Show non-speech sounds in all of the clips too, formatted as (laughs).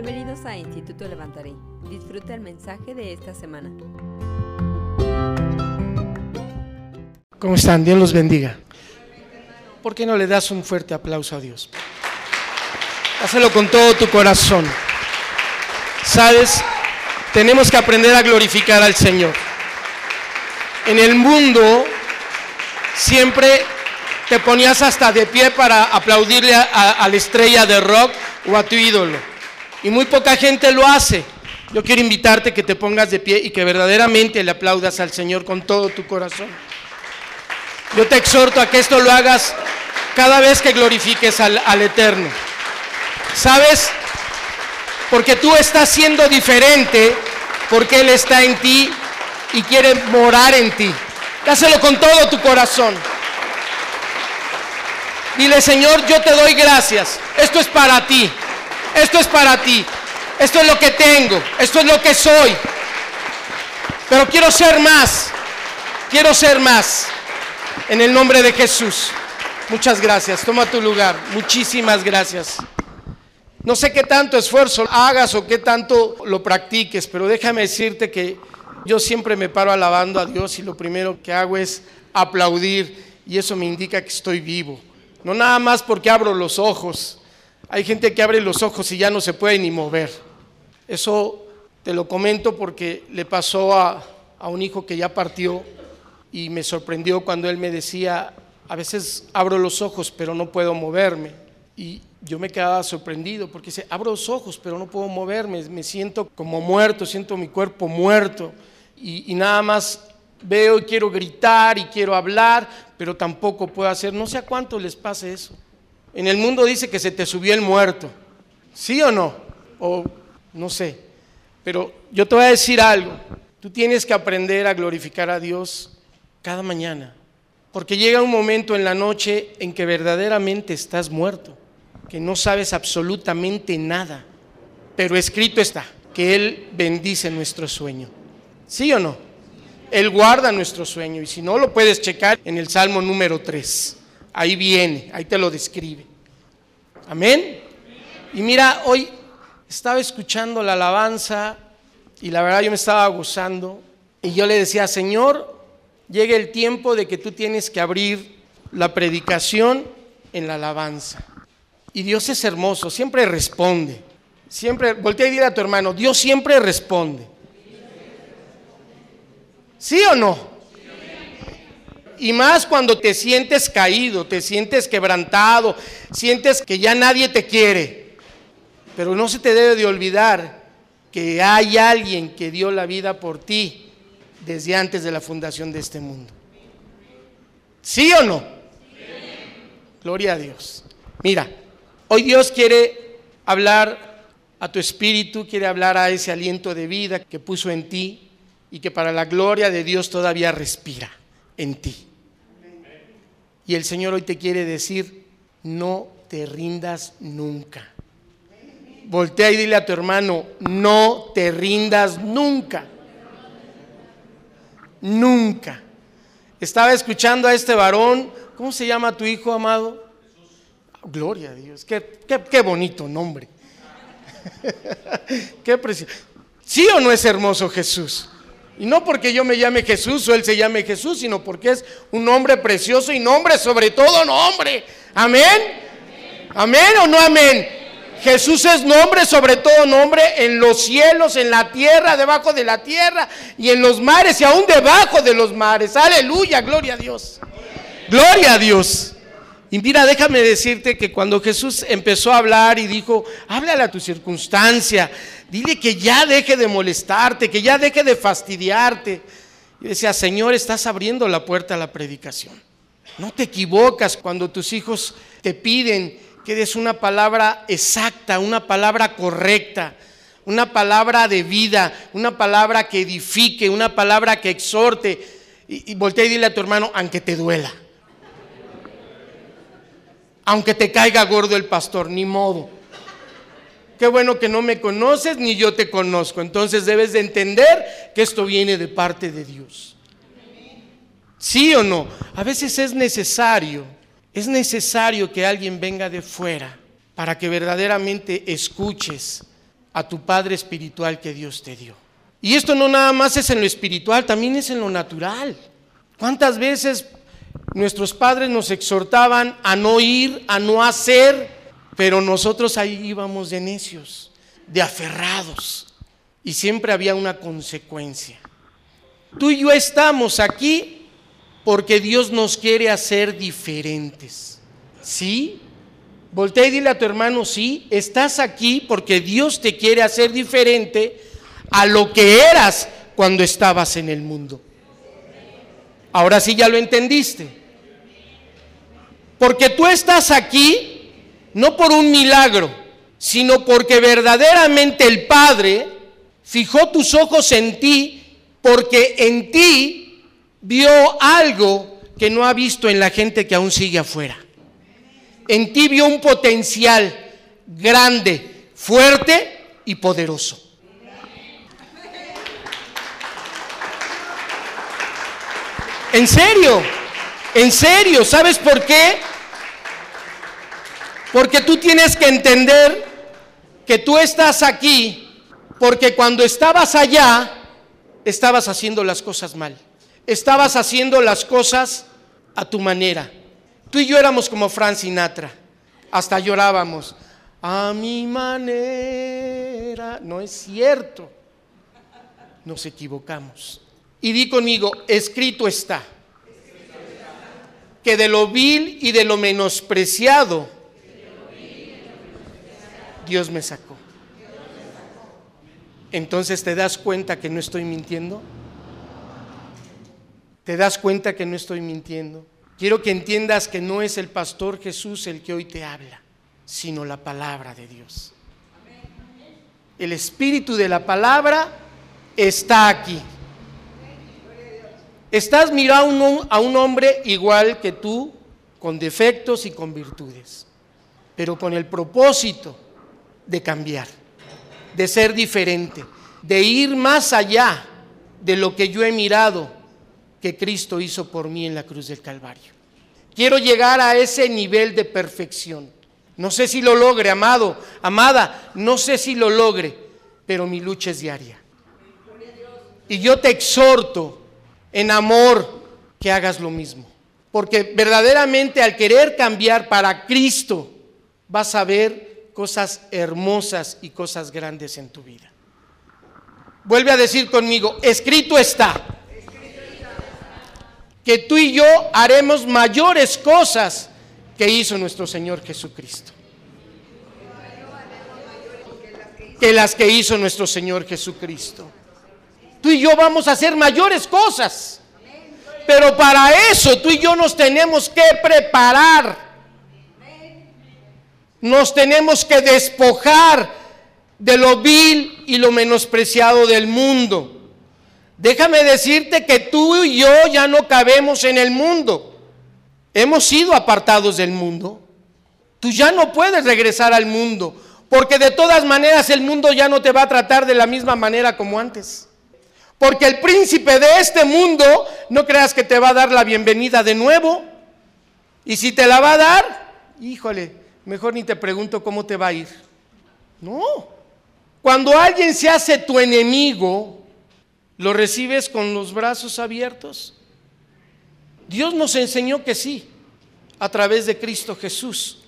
Bienvenidos a Instituto Levantaré. Disfruta el mensaje de esta semana. ¿Cómo están? Dios los bendiga. ¿Por qué no le das un fuerte aplauso a Dios? Hazlo con todo tu corazón. Sabes, tenemos que aprender a glorificar al Señor. En el mundo siempre te ponías hasta de pie para aplaudirle a, a la estrella de rock o a tu ídolo. Y muy poca gente lo hace. Yo quiero invitarte que te pongas de pie y que verdaderamente le aplaudas al Señor con todo tu corazón. Yo te exhorto a que esto lo hagas cada vez que glorifiques al, al Eterno. ¿Sabes? Porque tú estás siendo diferente, porque Él está en ti y quiere morar en ti. Dáselo con todo tu corazón. Dile, Señor, yo te doy gracias. Esto es para ti. Esto es para ti. Esto es lo que tengo. Esto es lo que soy. Pero quiero ser más. Quiero ser más. En el nombre de Jesús. Muchas gracias. Toma tu lugar. Muchísimas gracias. No sé qué tanto esfuerzo hagas o qué tanto lo practiques, pero déjame decirte que yo siempre me paro alabando a Dios y lo primero que hago es aplaudir y eso me indica que estoy vivo. No nada más porque abro los ojos. Hay gente que abre los ojos y ya no se puede ni mover. Eso te lo comento porque le pasó a, a un hijo que ya partió y me sorprendió cuando él me decía, a veces abro los ojos pero no puedo moverme. Y yo me quedaba sorprendido porque dice, abro los ojos pero no puedo moverme, me siento como muerto, siento mi cuerpo muerto y, nada más veo y quiero gritar y quiero hablar, pero tampoco puedo hacer, no sé a cuánto les pase eso. En el mundo dice que se te subió el muerto, ¿sí o no? O no sé, pero yo te voy a decir algo, tú tienes que aprender a glorificar a Dios cada mañana, porque llega un momento en la noche en que verdaderamente estás muerto que no sabes absolutamente nada, pero escrito está que Él bendice nuestro sueño. ¿Sí o no? Él guarda nuestro sueño y si no lo puedes checar en el Salmo número 3. Ahí viene, ahí te lo describe. Amén. Y mira, hoy estaba escuchando la alabanza y la verdad yo me estaba gozando y yo le decía, Señor, llega el tiempo de que tú tienes que abrir la predicación en la alabanza. Y Dios es hermoso, siempre responde. Siempre, voltea y dile a tu hermano, Dios siempre responde. ¿Sí o no? Y más cuando te sientes caído, te sientes quebrantado, sientes que ya nadie te quiere. Pero no se te debe de olvidar que hay alguien que dio la vida por ti desde antes de la fundación de este mundo. ¿Sí o no? Gloria a Dios. Mira, Hoy Dios quiere hablar a tu espíritu, quiere hablar a ese aliento de vida que puso en ti y que para la gloria de Dios todavía respira en ti. Y el Señor hoy te quiere decir, no te rindas nunca. Voltea y dile a tu hermano, no te rindas nunca. Nunca. Estaba escuchando a este varón, ¿cómo se llama tu hijo amado? Gloria a Dios, qué, qué, qué bonito nombre. (laughs) qué precioso. ¿Sí o no es hermoso Jesús? Y no porque yo me llame Jesús o él se llame Jesús, sino porque es un nombre precioso y nombre sobre todo nombre. Amén. Amén o no amén. Jesús es nombre sobre todo nombre en los cielos, en la tierra, debajo de la tierra y en los mares y aún debajo de los mares. Aleluya, gloria a Dios. Gloria a Dios. Y mira, déjame decirte que cuando Jesús empezó a hablar y dijo, háblale a tu circunstancia, dile que ya deje de molestarte, que ya deje de fastidiarte. Yo decía, Señor, estás abriendo la puerta a la predicación. No te equivocas cuando tus hijos te piden que des una palabra exacta, una palabra correcta, una palabra de vida, una palabra que edifique, una palabra que exhorte. Y, y voltea y dile a tu hermano, aunque te duela aunque te caiga gordo el pastor, ni modo. Qué bueno que no me conoces ni yo te conozco. Entonces debes de entender que esto viene de parte de Dios. ¿Sí o no? A veces es necesario, es necesario que alguien venga de fuera para que verdaderamente escuches a tu Padre espiritual que Dios te dio. Y esto no nada más es en lo espiritual, también es en lo natural. ¿Cuántas veces nuestros padres nos exhortaban a no ir, a no hacer, pero nosotros ahí íbamos de necios, de aferrados, y siempre había una consecuencia. Tú y yo estamos aquí porque Dios nos quiere hacer diferentes. ¿Sí? Voltea y dile a tu hermano, sí, estás aquí porque Dios te quiere hacer diferente a lo que eras cuando estabas en el mundo. Ahora sí ya lo entendiste. Porque tú estás aquí no por un milagro, sino porque verdaderamente el Padre fijó tus ojos en ti porque en ti vio algo que no ha visto en la gente que aún sigue afuera. En ti vio un potencial grande, fuerte y poderoso. En serio, en serio, ¿sabes por qué? Porque tú tienes que entender que tú estás aquí porque cuando estabas allá estabas haciendo las cosas mal. Estabas haciendo las cosas a tu manera. Tú y yo éramos como Frank Sinatra. Hasta llorábamos. A mi manera. No es cierto. Nos equivocamos. Y di conmigo, escrito está, que de lo vil y de lo menospreciado, Dios me sacó. Entonces te das cuenta que no estoy mintiendo. ¿Te das cuenta que no estoy mintiendo? Quiero que entiendas que no es el pastor Jesús el que hoy te habla, sino la palabra de Dios. El espíritu de la palabra está aquí. Estás mirando a un hombre igual que tú, con defectos y con virtudes, pero con el propósito de cambiar, de ser diferente, de ir más allá de lo que yo he mirado que Cristo hizo por mí en la cruz del Calvario. Quiero llegar a ese nivel de perfección. No sé si lo logre, amado, amada, no sé si lo logre, pero mi lucha es diaria. Y yo te exhorto en amor que hagas lo mismo. Porque verdaderamente al querer cambiar para Cristo, vas a ver cosas hermosas y cosas grandes en tu vida. Vuelve a decir conmigo, escrito está, que tú y yo haremos mayores cosas que hizo nuestro Señor Jesucristo. Que las que hizo nuestro Señor Jesucristo. Tú y yo vamos a hacer mayores cosas. Pero para eso tú y yo nos tenemos que preparar. Nos tenemos que despojar de lo vil y lo menospreciado del mundo. Déjame decirte que tú y yo ya no cabemos en el mundo. Hemos sido apartados del mundo. Tú ya no puedes regresar al mundo, porque de todas maneras el mundo ya no te va a tratar de la misma manera como antes. Porque el príncipe de este mundo, no creas que te va a dar la bienvenida de nuevo. Y si te la va a dar, híjole, mejor ni te pregunto cómo te va a ir. No. Cuando alguien se hace tu enemigo, ¿lo recibes con los brazos abiertos? Dios nos enseñó que sí, a través de Cristo Jesús.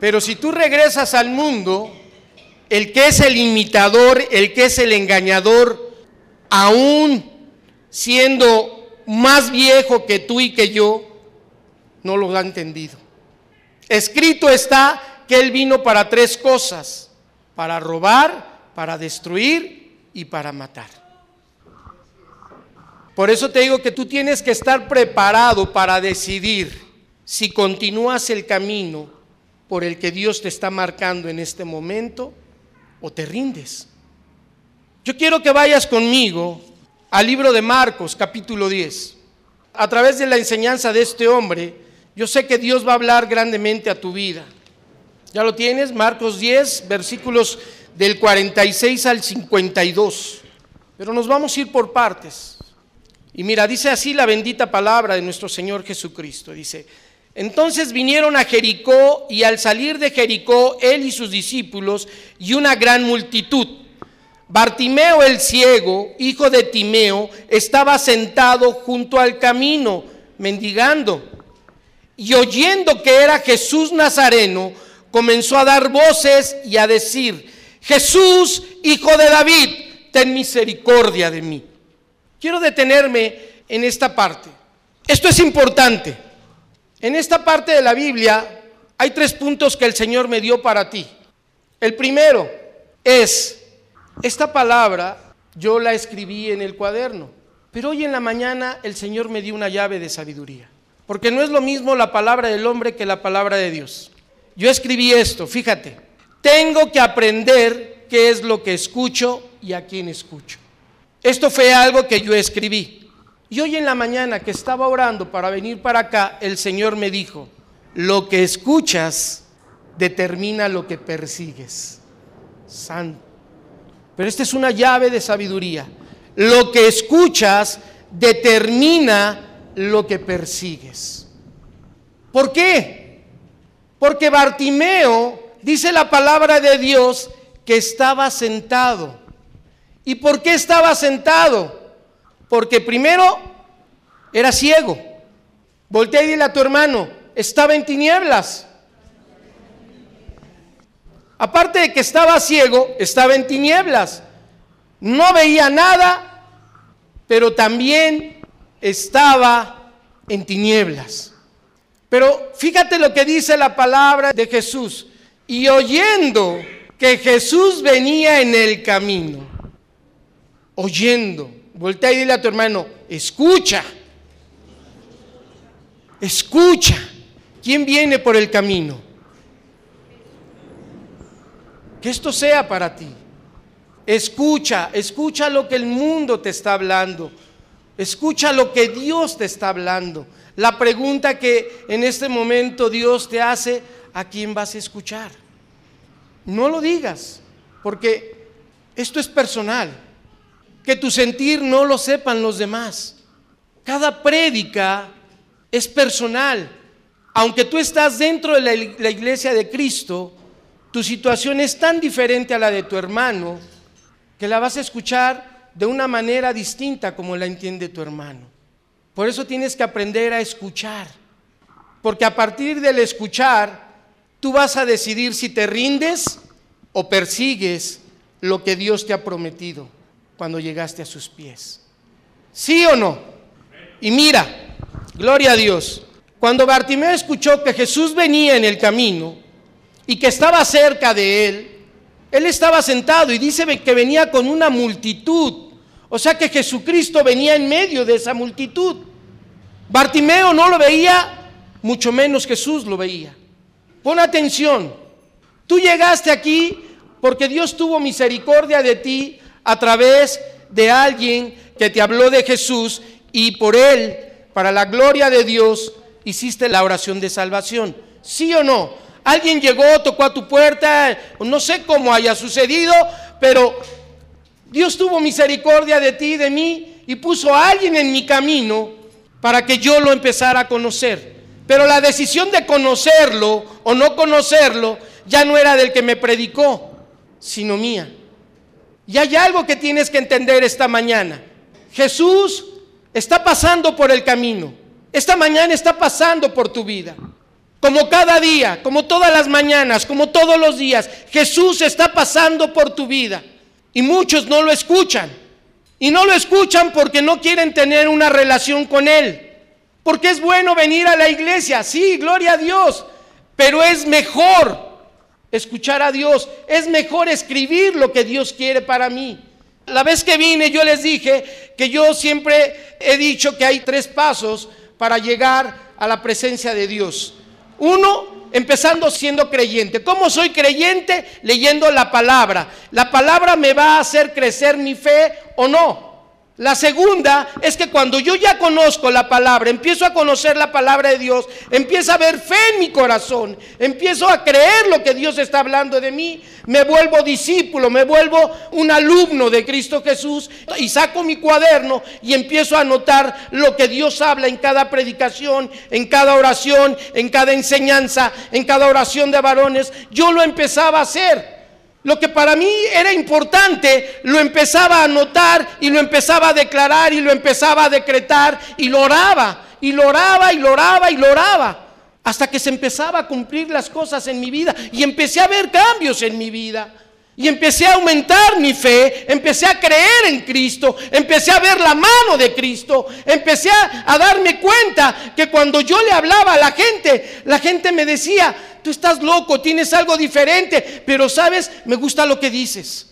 Pero si tú regresas al mundo, el que es el imitador, el que es el engañador, aún siendo más viejo que tú y que yo, no lo ha entendido. Escrito está que Él vino para tres cosas, para robar, para destruir y para matar. Por eso te digo que tú tienes que estar preparado para decidir si continúas el camino por el que Dios te está marcando en este momento o te rindes. Yo quiero que vayas conmigo al libro de Marcos, capítulo 10. A través de la enseñanza de este hombre, yo sé que Dios va a hablar grandemente a tu vida. ¿Ya lo tienes? Marcos 10, versículos del 46 al 52. Pero nos vamos a ir por partes. Y mira, dice así la bendita palabra de nuestro Señor Jesucristo. Dice, Entonces vinieron a Jericó y al salir de Jericó él y sus discípulos y una gran multitud. Bartimeo el ciego, hijo de Timeo, estaba sentado junto al camino, mendigando. Y oyendo que era Jesús Nazareno, comenzó a dar voces y a decir, Jesús, hijo de David, ten misericordia de mí. Quiero detenerme en esta parte. Esto es importante. En esta parte de la Biblia hay tres puntos que el Señor me dio para ti. El primero es, esta palabra yo la escribí en el cuaderno, pero hoy en la mañana el Señor me dio una llave de sabiduría, porque no es lo mismo la palabra del hombre que la palabra de Dios. Yo escribí esto, fíjate, tengo que aprender qué es lo que escucho y a quién escucho. Esto fue algo que yo escribí. Y hoy en la mañana que estaba orando para venir para acá, el Señor me dijo, lo que escuchas determina lo que persigues. Santo. Pero esta es una llave de sabiduría. Lo que escuchas determina lo que persigues. ¿Por qué? Porque Bartimeo dice la palabra de Dios que estaba sentado. ¿Y por qué estaba sentado? Porque primero era ciego. Voltea y dile a tu hermano, estaba en tinieblas. Aparte de que estaba ciego, estaba en tinieblas. No veía nada, pero también estaba en tinieblas. Pero fíjate lo que dice la palabra de Jesús. Y oyendo que Jesús venía en el camino, oyendo, Voltea y dile a tu hermano, escucha, escucha. ¿Quién viene por el camino? Que esto sea para ti. Escucha, escucha lo que el mundo te está hablando. Escucha lo que Dios te está hablando. La pregunta que en este momento Dios te hace, ¿a quién vas a escuchar? No lo digas, porque esto es personal que tu sentir no lo sepan los demás. Cada prédica es personal. Aunque tú estás dentro de la, iglesia de Cristo, tu situación es tan diferente a la de tu hermano que la vas a escuchar de una manera distinta como la entiende tu hermano. Por eso tienes que aprender a escuchar. Porque a partir del escuchar, tú vas a decidir si te rindes o persigues lo que Dios te ha prometido cuando llegaste a sus pies. ¿Sí o no? Y mira, gloria a Dios, cuando Bartimeo escuchó que Jesús venía en el camino y que estaba cerca de él, él estaba sentado y dice que venía con una multitud. O sea que Jesucristo venía en medio de esa multitud. Bartimeo no lo veía, mucho menos Jesús lo veía. Pon atención, tú llegaste aquí porque Dios tuvo misericordia de ti a través de alguien que te habló de Jesús y por él, para la gloria de Dios, hiciste la oración de salvación. ¿Sí o no? Alguien llegó, tocó a tu puerta, no sé cómo haya sucedido, pero Dios tuvo misericordia de ti de mí y puso a alguien en mi camino para que yo lo empezara a conocer. Pero la decisión de conocerlo o no conocerlo ya no era del que me predicó, sino mía. Y hay algo que tienes que entender esta mañana. Jesús está pasando por el camino. Esta mañana está pasando por tu vida. Como cada día, como todas las mañanas, como todos los días, Jesús está pasando por tu vida. Y muchos no lo escuchan. Y no lo escuchan porque no quieren tener una relación con Él. Porque es bueno venir a la iglesia, sí, gloria a Dios. Pero es mejor escuchar a Dios, es mejor escribir lo que Dios quiere para mí. La vez que vine yo les dije que yo siempre he dicho que hay tres pasos para llegar a la presencia de Dios. Uno, empezando siendo creyente. ¿Cómo soy creyente? Leyendo la palabra. La palabra me va a hacer crecer mi fe o no. La segunda es que cuando yo ya conozco la palabra, empiezo a conocer la palabra de Dios, empiezo a ver fe en mi corazón, empiezo a creer lo que Dios está hablando de mí, me vuelvo discípulo, me vuelvo un alumno de Cristo Jesús y saco mi cuaderno y empiezo a anotar lo que Dios habla en cada predicación, en cada oración, en cada enseñanza, en cada oración de varones. Yo lo empezaba a hacer. Lo que para mí era importante, lo empezaba a notar y lo empezaba a declarar y lo empezaba a decretar y lo oraba, y lo oraba y lo oraba y lo oraba, hasta que se empezaba a cumplir las cosas en mi vida y empecé a ver cambios en mi vida. Y empecé a aumentar mi fe, empecé a creer en Cristo, empecé a ver la mano de Cristo, empecé a, a darme cuenta que cuando yo le hablaba a la gente, la gente me decía, tú estás loco, tienes algo diferente, pero sabes, me gusta lo que dices.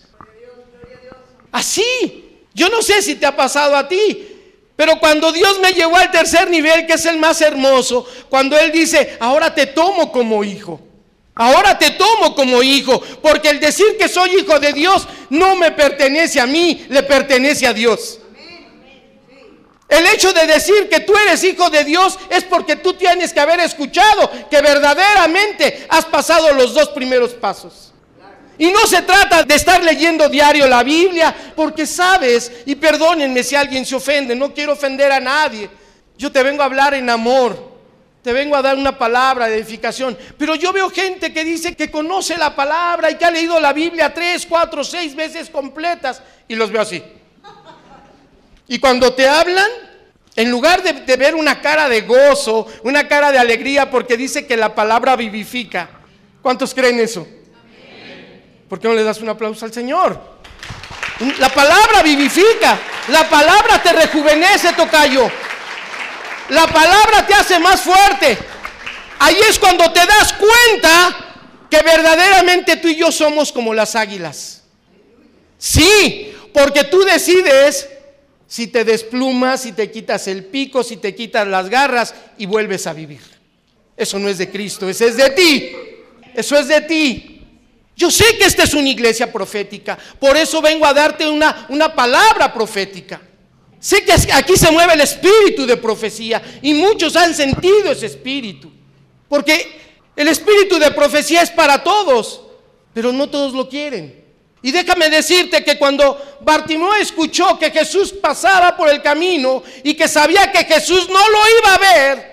Así, yo no sé si te ha pasado a ti, pero cuando Dios me llevó al tercer nivel, que es el más hermoso, cuando Él dice, ahora te tomo como hijo. Ahora te tomo como hijo, porque el decir que soy hijo de Dios no me pertenece a mí, le pertenece a Dios. El hecho de decir que tú eres hijo de Dios es porque tú tienes que haber escuchado que verdaderamente has pasado los dos primeros pasos. Y no se trata de estar leyendo diario la Biblia, porque sabes, y perdónenme si alguien se ofende, no quiero ofender a nadie. Yo te vengo a hablar en amor, te vengo a dar una palabra de edificación. Pero yo veo gente que dice que conoce la palabra y que ha leído la Biblia tres, cuatro, seis veces completas, y los veo así. Y cuando te hablan, en lugar de, ver una cara de gozo, una cara de alegría, porque dice que la palabra vivifica. ¿Cuántos creen eso? ¿Por qué no le das un aplauso al Señor? La palabra vivifica, la palabra te rejuvenece, tocayo. La palabra te hace más fuerte. Ahí es cuando te das cuenta que verdaderamente tú y yo somos como las águilas. Sí, porque tú decides si te desplumas, si te quitas el pico, si te quitas las garras y vuelves a vivir. Eso no es de Cristo, eso es de ti. Eso es de ti. Yo sé que esta es una iglesia profética, por eso vengo a darte una, una palabra profética. Sé que aquí se mueve el espíritu de profecía y muchos han sentido ese espíritu. Porque el espíritu de profecía es para todos, pero no todos lo quieren. Y déjame decirte que cuando Bartimeo escuchó que Jesús pasaba por el camino y que sabía que Jesús no lo iba a ver,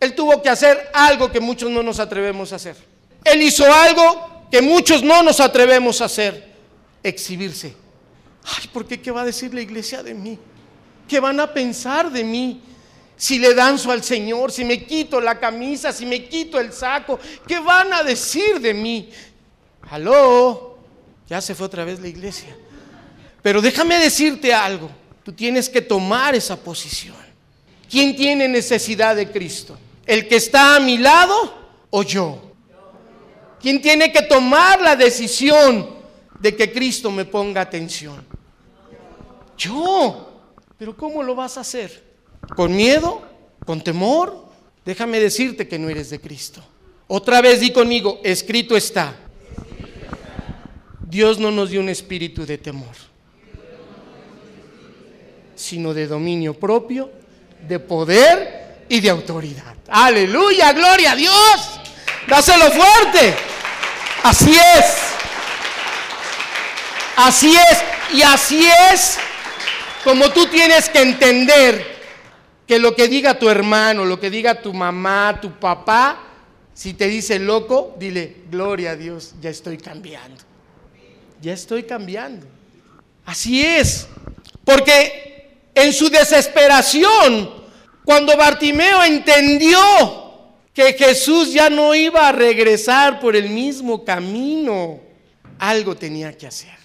él tuvo que hacer algo que muchos no nos atrevemos a hacer. Él hizo algo que muchos no nos atrevemos a hacer, exhibirse. Ay, ¿por qué? ¿Qué va a decir la iglesia de mí? ¿Qué van a pensar de mí? Si le danzo al Señor, si me quito la camisa, si me quito el saco, ¿qué van a decir de mí? Aló, ya se fue otra vez la iglesia. Pero déjame decirte algo. Tú tienes que tomar esa posición. ¿Quién tiene necesidad de Cristo? ¿El que está a mi lado o yo? ¿Quién tiene que tomar la decisión de que Cristo me ponga atención? Yo. Pero ¿cómo lo vas a hacer? ¿Con miedo? ¿Con temor? Déjame decirte que no eres de Cristo. Otra vez di conmigo, escrito está. Dios no nos dio un espíritu de temor, sino de dominio propio, de poder y de autoridad. Aleluya, gloria a Dios. Dáselo fuerte. Así es. Así es. Y así es como tú tienes que entender que lo que diga tu hermano, lo que diga tu mamá, tu papá, si te dice loco, dile, gloria a Dios, ya estoy cambiando ya estoy cambiando. Así es, porque en su desesperación, cuando Bartimeo entendió que Jesús ya no iba a regresar por el mismo camino, algo tenía que hacer.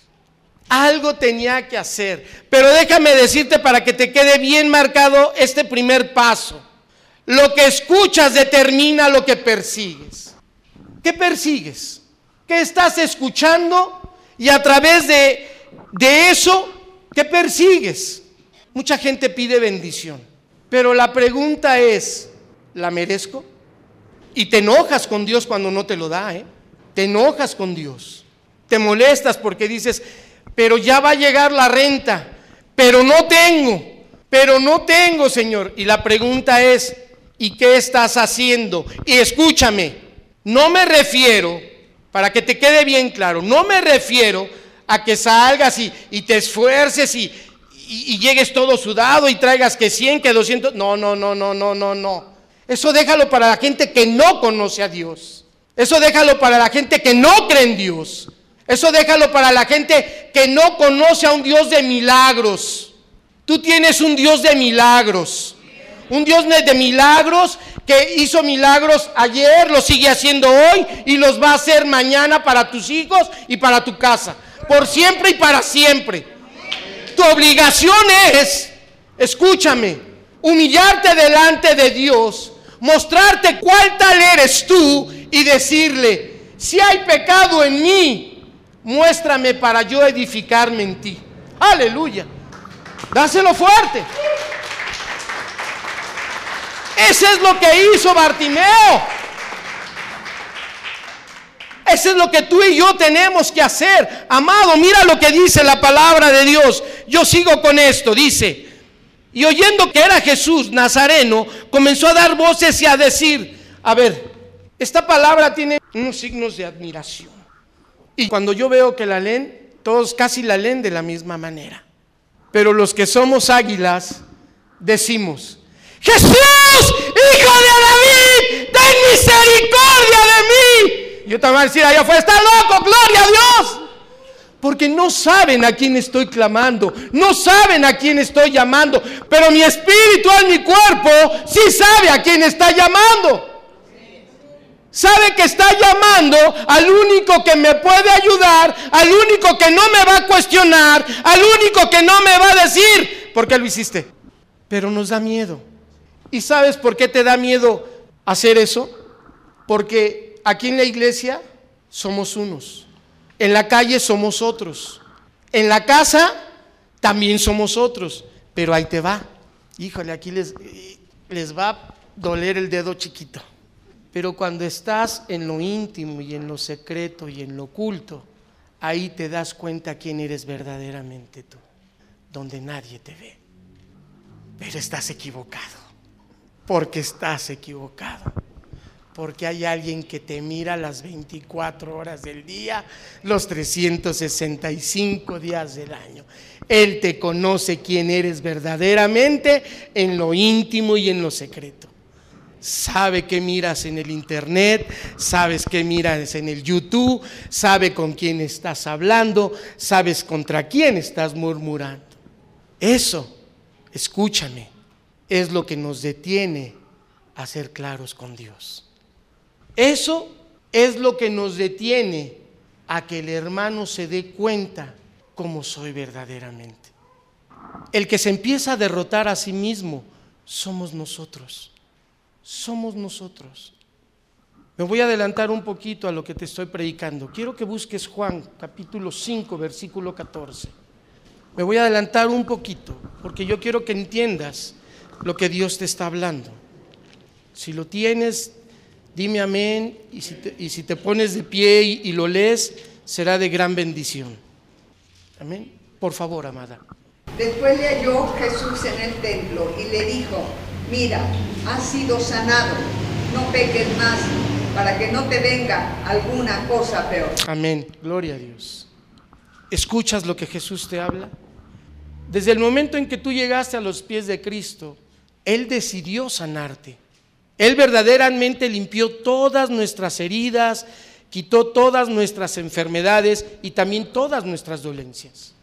Algo tenía que hacer. Pero déjame decirte para que te quede bien marcado este primer paso. Lo que escuchas determina lo que persigues. ¿Qué persigues? ¿Qué estás escuchando? Y a través de, eso, ¿qué persigues? Mucha gente pide bendición. Pero la pregunta es, ¿la merezco? Y te enojas con Dios cuando no te lo da, ¿eh? Te enojas con Dios. Te molestas porque dices, pero ya va a llegar la renta, pero no tengo, pero no tengo, Señor. Y la pregunta es, ¿y qué estás haciendo? Y escúchame, no me refiero, para que te quede bien claro, no me refiero a que salgas y, y te esfuerces y, y, llegues todo sudado y traigas que 100, que 200. No, no, no, no, no, no, no. Eso déjalo para la gente que no conoce a Dios. Eso déjalo para la gente que no cree en Dios. Eso déjalo para la gente que no conoce a un Dios de milagros. Tú tienes un Dios de milagros. Un Dios de milagros que hizo milagros ayer, lo sigue haciendo hoy y los va a hacer mañana para tus hijos y para tu casa. Por siempre y para siempre. Tu obligación es, escúchame, humillarte delante de Dios, mostrarte cuál tal eres tú y decirle, si hay pecado en mí, muéstrame para yo edificarme en ti. Aleluya. Dáselo fuerte. Ese es lo que hizo Bartimeo. Eso es lo que tú y yo tenemos que hacer. Amado, mira lo que dice la palabra de Dios. Yo sigo con esto. Dice, y oyendo que era Jesús Nazareno, comenzó a dar voces y a decir, a ver, esta palabra tiene unos signos de admiración. Y cuando yo veo que la leen, todos casi la leen de la misma manera. Pero los que somos águilas, decimos, Jesús, hijo de David, ten misericordia de mí. Yo te voy a decir allá afuera, está loco, gloria a Dios. Porque no saben a quién estoy clamando, no saben a quién estoy llamando, pero mi espíritu en mi cuerpo sí sabe a quién está llamando. Sabe que está llamando al único que me puede ayudar, al único que no me va a cuestionar, al único que no me va a decir, ¿por qué lo hiciste? Pero nos da miedo. ¿Y sabes por qué te da miedo hacer eso? Porque aquí en la iglesia somos unos. En la calle somos otros. En la casa también somos otros. Pero ahí te va. Híjole, aquí les, les va a doler el dedo chiquito. Pero cuando estás en lo íntimo y en lo secreto y en lo oculto, ahí te das cuenta quién eres verdaderamente tú, donde nadie te ve. Pero estás equivocado, porque estás equivocado porque hay alguien que te mira las 24 horas del día, los 365 días del año. Él te conoce quién eres verdaderamente en lo íntimo y en lo secreto. Sabe qué miras en el internet, sabes qué miras en el YouTube, sabe con quién estás hablando, sabes contra quién estás murmurando. Eso, escúchame, es lo que nos detiene a ser claros con Dios. Eso es lo que nos detiene a que el hermano se dé cuenta cómo soy verdaderamente. El que se empieza a derrotar a sí mismo somos nosotros. Somos nosotros. Me voy a adelantar un poquito a lo que te estoy predicando. Quiero que busques Juan capítulo 5, versículo 14. Me voy a adelantar un poquito porque yo quiero que entiendas lo que Dios te está hablando. Si lo tienes, Dime amén y si te, pones de pie y, lo lees, será de gran bendición. Amén. Por favor, amada. Después le halló Jesús en el templo y le dijo, mira, has sido sanado, no peques más, para que no te venga alguna cosa peor. Amén, gloria a Dios. ¿Escuchas lo que Jesús te habla? Desde el momento en que tú llegaste a los pies de Cristo, Él decidió sanarte. Él verdaderamente limpió todas nuestras heridas, quitó todas nuestras enfermedades y también todas nuestras dolencias.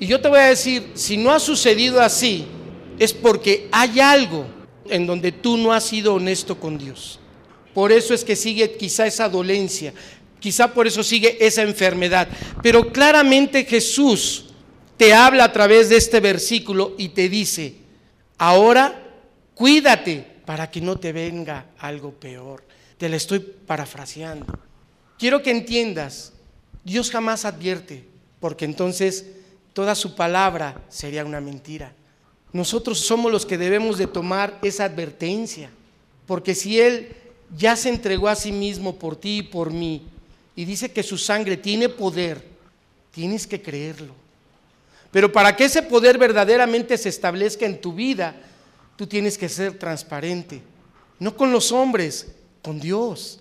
Y yo te voy a decir, si no ha sucedido así, es porque hay algo en donde tú no has sido honesto con Dios. Por eso es que sigue quizá esa dolencia, quizá por eso sigue esa enfermedad. Pero claramente Jesús te habla a través de este versículo y te dice, ahora cuídate para que no te venga algo peor. Te la estoy parafraseando. Quiero que entiendas, Dios jamás advierte, porque entonces toda su palabra sería una mentira. Nosotros somos los que debemos de tomar esa advertencia, porque si Él ya se entregó a sí mismo por ti y por mí, y dice que su sangre tiene poder, tienes que creerlo. Pero para que ese poder verdaderamente se establezca en tu vida, tú tienes que ser transparente. No con los hombres, con Dios.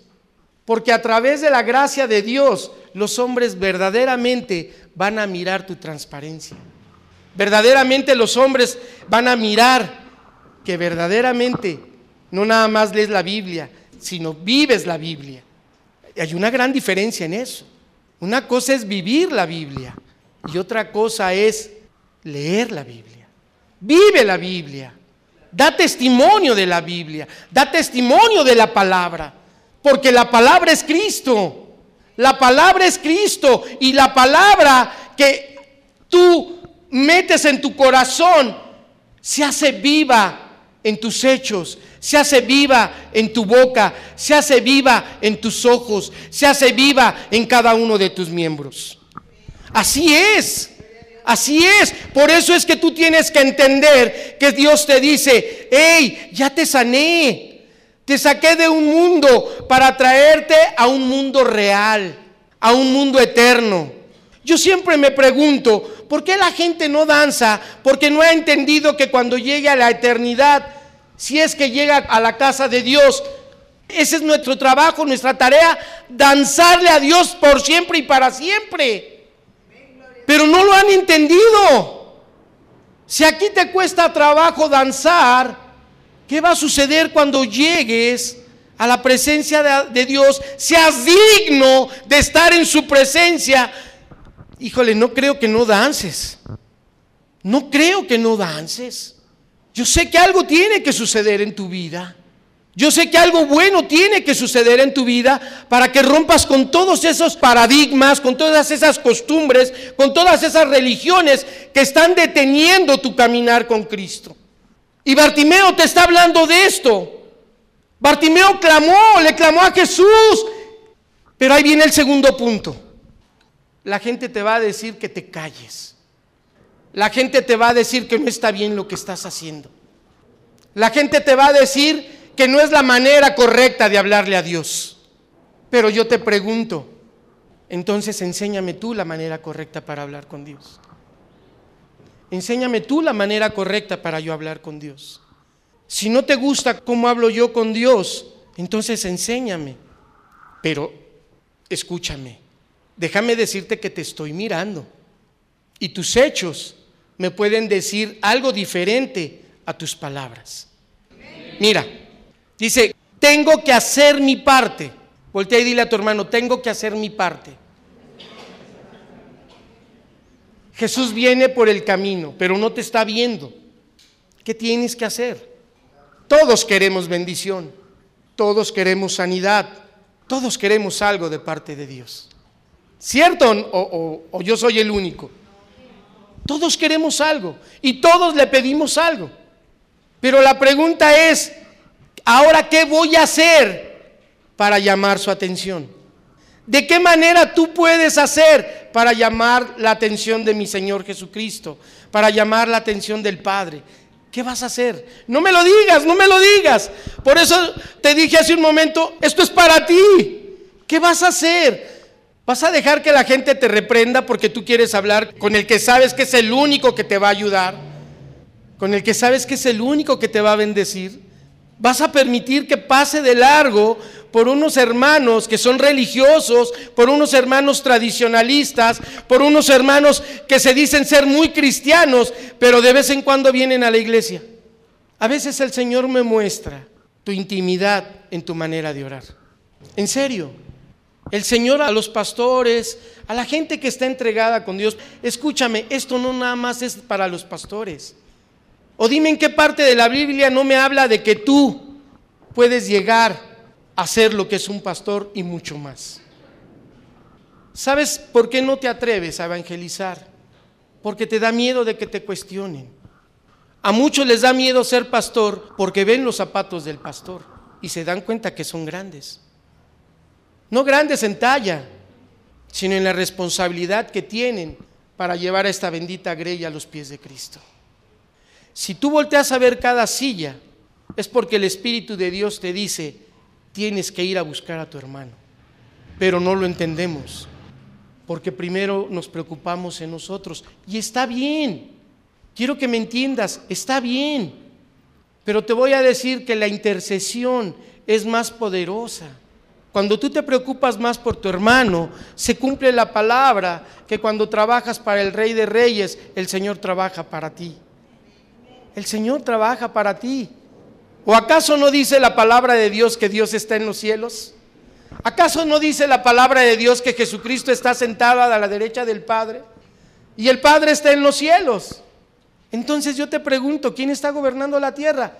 Porque a través de la gracia de Dios, los hombres verdaderamente van a mirar tu transparencia. Verdaderamente los hombres van a mirar que verdaderamente no nada más lees la Biblia, sino vives la Biblia. Hay una gran diferencia en eso. Una cosa es vivir la Biblia y otra cosa es leer la Biblia. Vive la Biblia. Da testimonio de la Biblia. Da testimonio de la palabra. Porque la palabra es Cristo. La palabra es Cristo. Y la palabra que tú metes en tu corazón se hace viva en tus hechos, se hace viva en tu boca, se hace viva en tus ojos, se hace viva en cada uno de tus miembros. Así es, así es. Por eso es que tú tienes que entender que Dios te dice, hey, ya te sané, te saqué de un mundo para traerte a un mundo real, a un mundo eterno. Yo siempre me pregunto, ¿por qué la gente no danza? Porque no ha entendido que cuando llegue a la eternidad, si es que llega a la casa de Dios, ese es nuestro trabajo, nuestra tarea, danzarle a Dios por siempre y para siempre. Pero no lo han entendido. Si aquí te cuesta trabajo danzar, ¿qué va a suceder cuando llegues a la presencia de, de Dios? Seas digno de estar en su presencia híjole, no creo que no dances. No creo que no dances. Yo sé que algo tiene que suceder en tu vida. Yo sé que algo bueno tiene que suceder en tu vida para que rompas con todos esos paradigmas, con todas esas costumbres, con todas esas religiones que están deteniendo tu caminar con Cristo. Y Bartimeo te está hablando de esto. Bartimeo clamó, le clamó a Jesús. Pero ahí viene el segundo punto la gente te va a decir que te calles. La gente te va a decir que no está bien lo que estás haciendo. La gente te va a decir que no es la manera correcta de hablarle a Dios. Pero yo te pregunto, entonces enséñame tú la manera correcta para hablar con Dios. Enséñame tú la manera correcta para yo hablar con Dios. Si no te gusta cómo hablo yo con Dios, entonces enséñame. Pero escúchame déjame decirte que te estoy mirando. Y tus hechos me pueden decir algo diferente a tus palabras. Mira, dice, tengo que hacer mi parte. Voltea y dile a tu hermano, tengo que hacer mi parte. Jesús viene por el camino, pero no te está viendo. ¿Qué tienes que hacer? Todos queremos bendición, todos queremos sanidad, todos queremos algo de parte de Dios. ¿Cierto? O, yo soy el único. Todos queremos algo y todos le pedimos algo. Pero la pregunta es, ¿ahora qué voy a hacer para llamar su atención? ¿De qué manera tú puedes hacer para llamar la atención de mi Señor Jesucristo? Para llamar la atención del Padre. ¿Qué vas a hacer? No me lo digas, no me lo digas. Por eso te dije hace un momento, esto es para ti. ¿Qué vas a hacer? ¿Vas a dejar que la gente te reprenda porque tú quieres hablar con el que sabes que es el único que te va a ayudar? ¿Con el que sabes que es el único que te va a bendecir? ¿Vas a permitir que pase de largo por unos hermanos que son religiosos, por unos hermanos tradicionalistas, por unos hermanos que se dicen ser muy cristianos, pero de vez en cuando vienen a la iglesia? A veces el Señor me muestra tu intimidad en tu manera de orar. En serio. El Señor a los pastores, a la gente que está entregada con Dios, escúchame, esto no nada más es para los pastores. O dime en qué parte de la Biblia no me habla de que tú puedes llegar a ser lo que es un pastor y mucho más. ¿Sabes por qué no te atreves a evangelizar? Porque te da miedo de que te cuestionen. A muchos les da miedo ser pastor porque ven los zapatos del pastor y se dan cuenta que son grandes no grandes en talla, sino en la responsabilidad que tienen para llevar a esta bendita grey a los pies de Cristo. Si tú volteas a ver cada silla, es porque el Espíritu de Dios te dice, tienes que ir a buscar a tu hermano, pero no lo entendemos, porque primero nos preocupamos en nosotros. Y está bien, quiero que me entiendas, está bien, pero te voy a decir que la intercesión es más poderosa. Cuando tú te preocupas más por tu hermano, se cumple la palabra que cuando trabajas para el Rey de Reyes, el Señor trabaja para ti. El Señor trabaja para ti. ¿O acaso no dice la palabra de Dios que Dios está en los cielos? ¿Acaso no dice la palabra de Dios que Jesucristo está sentado a la derecha del Padre? Y el Padre está en los cielos. Entonces yo te pregunto, ¿quién está gobernando la tierra?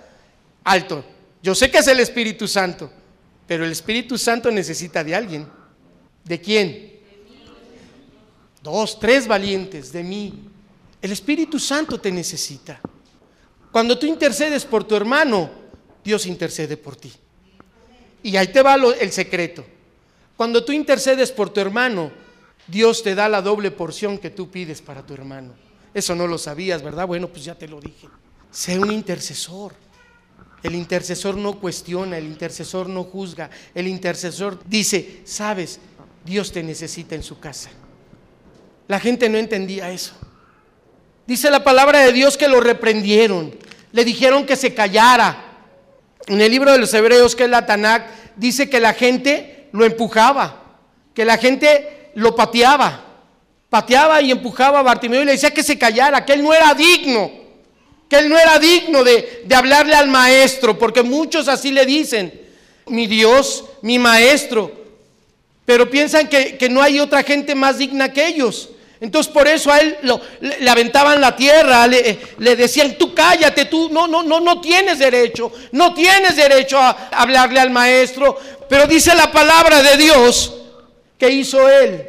Alto. Yo sé que es el Espíritu Santo, pero el Espíritu Santo necesita de alguien. ¿De quién? Dos, tres valientes, de mí. El Espíritu Santo te necesita. Cuando tú intercedes por tu hermano, Dios intercede por ti. Y ahí te va el secreto. Cuando tú intercedes por tu hermano, Dios te da la doble porción que tú pides para tu hermano. Eso no lo sabías, ¿verdad? Bueno, pues ya te lo dije. Sé un intercesor. El intercesor no cuestiona, el intercesor no juzga, el intercesor dice, sabes, Dios te necesita en su casa. La gente no entendía eso. Dice la palabra de Dios que lo reprendieron, le dijeron que se callara. En el libro de los Hebreos, que es la Tanakh, dice que la gente lo empujaba, que la gente lo pateaba, pateaba y empujaba a Bartimeo y le decía que se callara, que él no era digno, que él no era digno de, de hablarle al maestro, porque muchos así le dicen, mi Dios, mi maestro, pero piensan que, que no hay otra gente más digna que ellos. Entonces por eso a él le, aventaban la tierra, le, le, decían, tú cállate, tú no, no, no, no tienes derecho, no tienes derecho a hablarle al maestro. Pero dice la palabra de Dios que hizo él.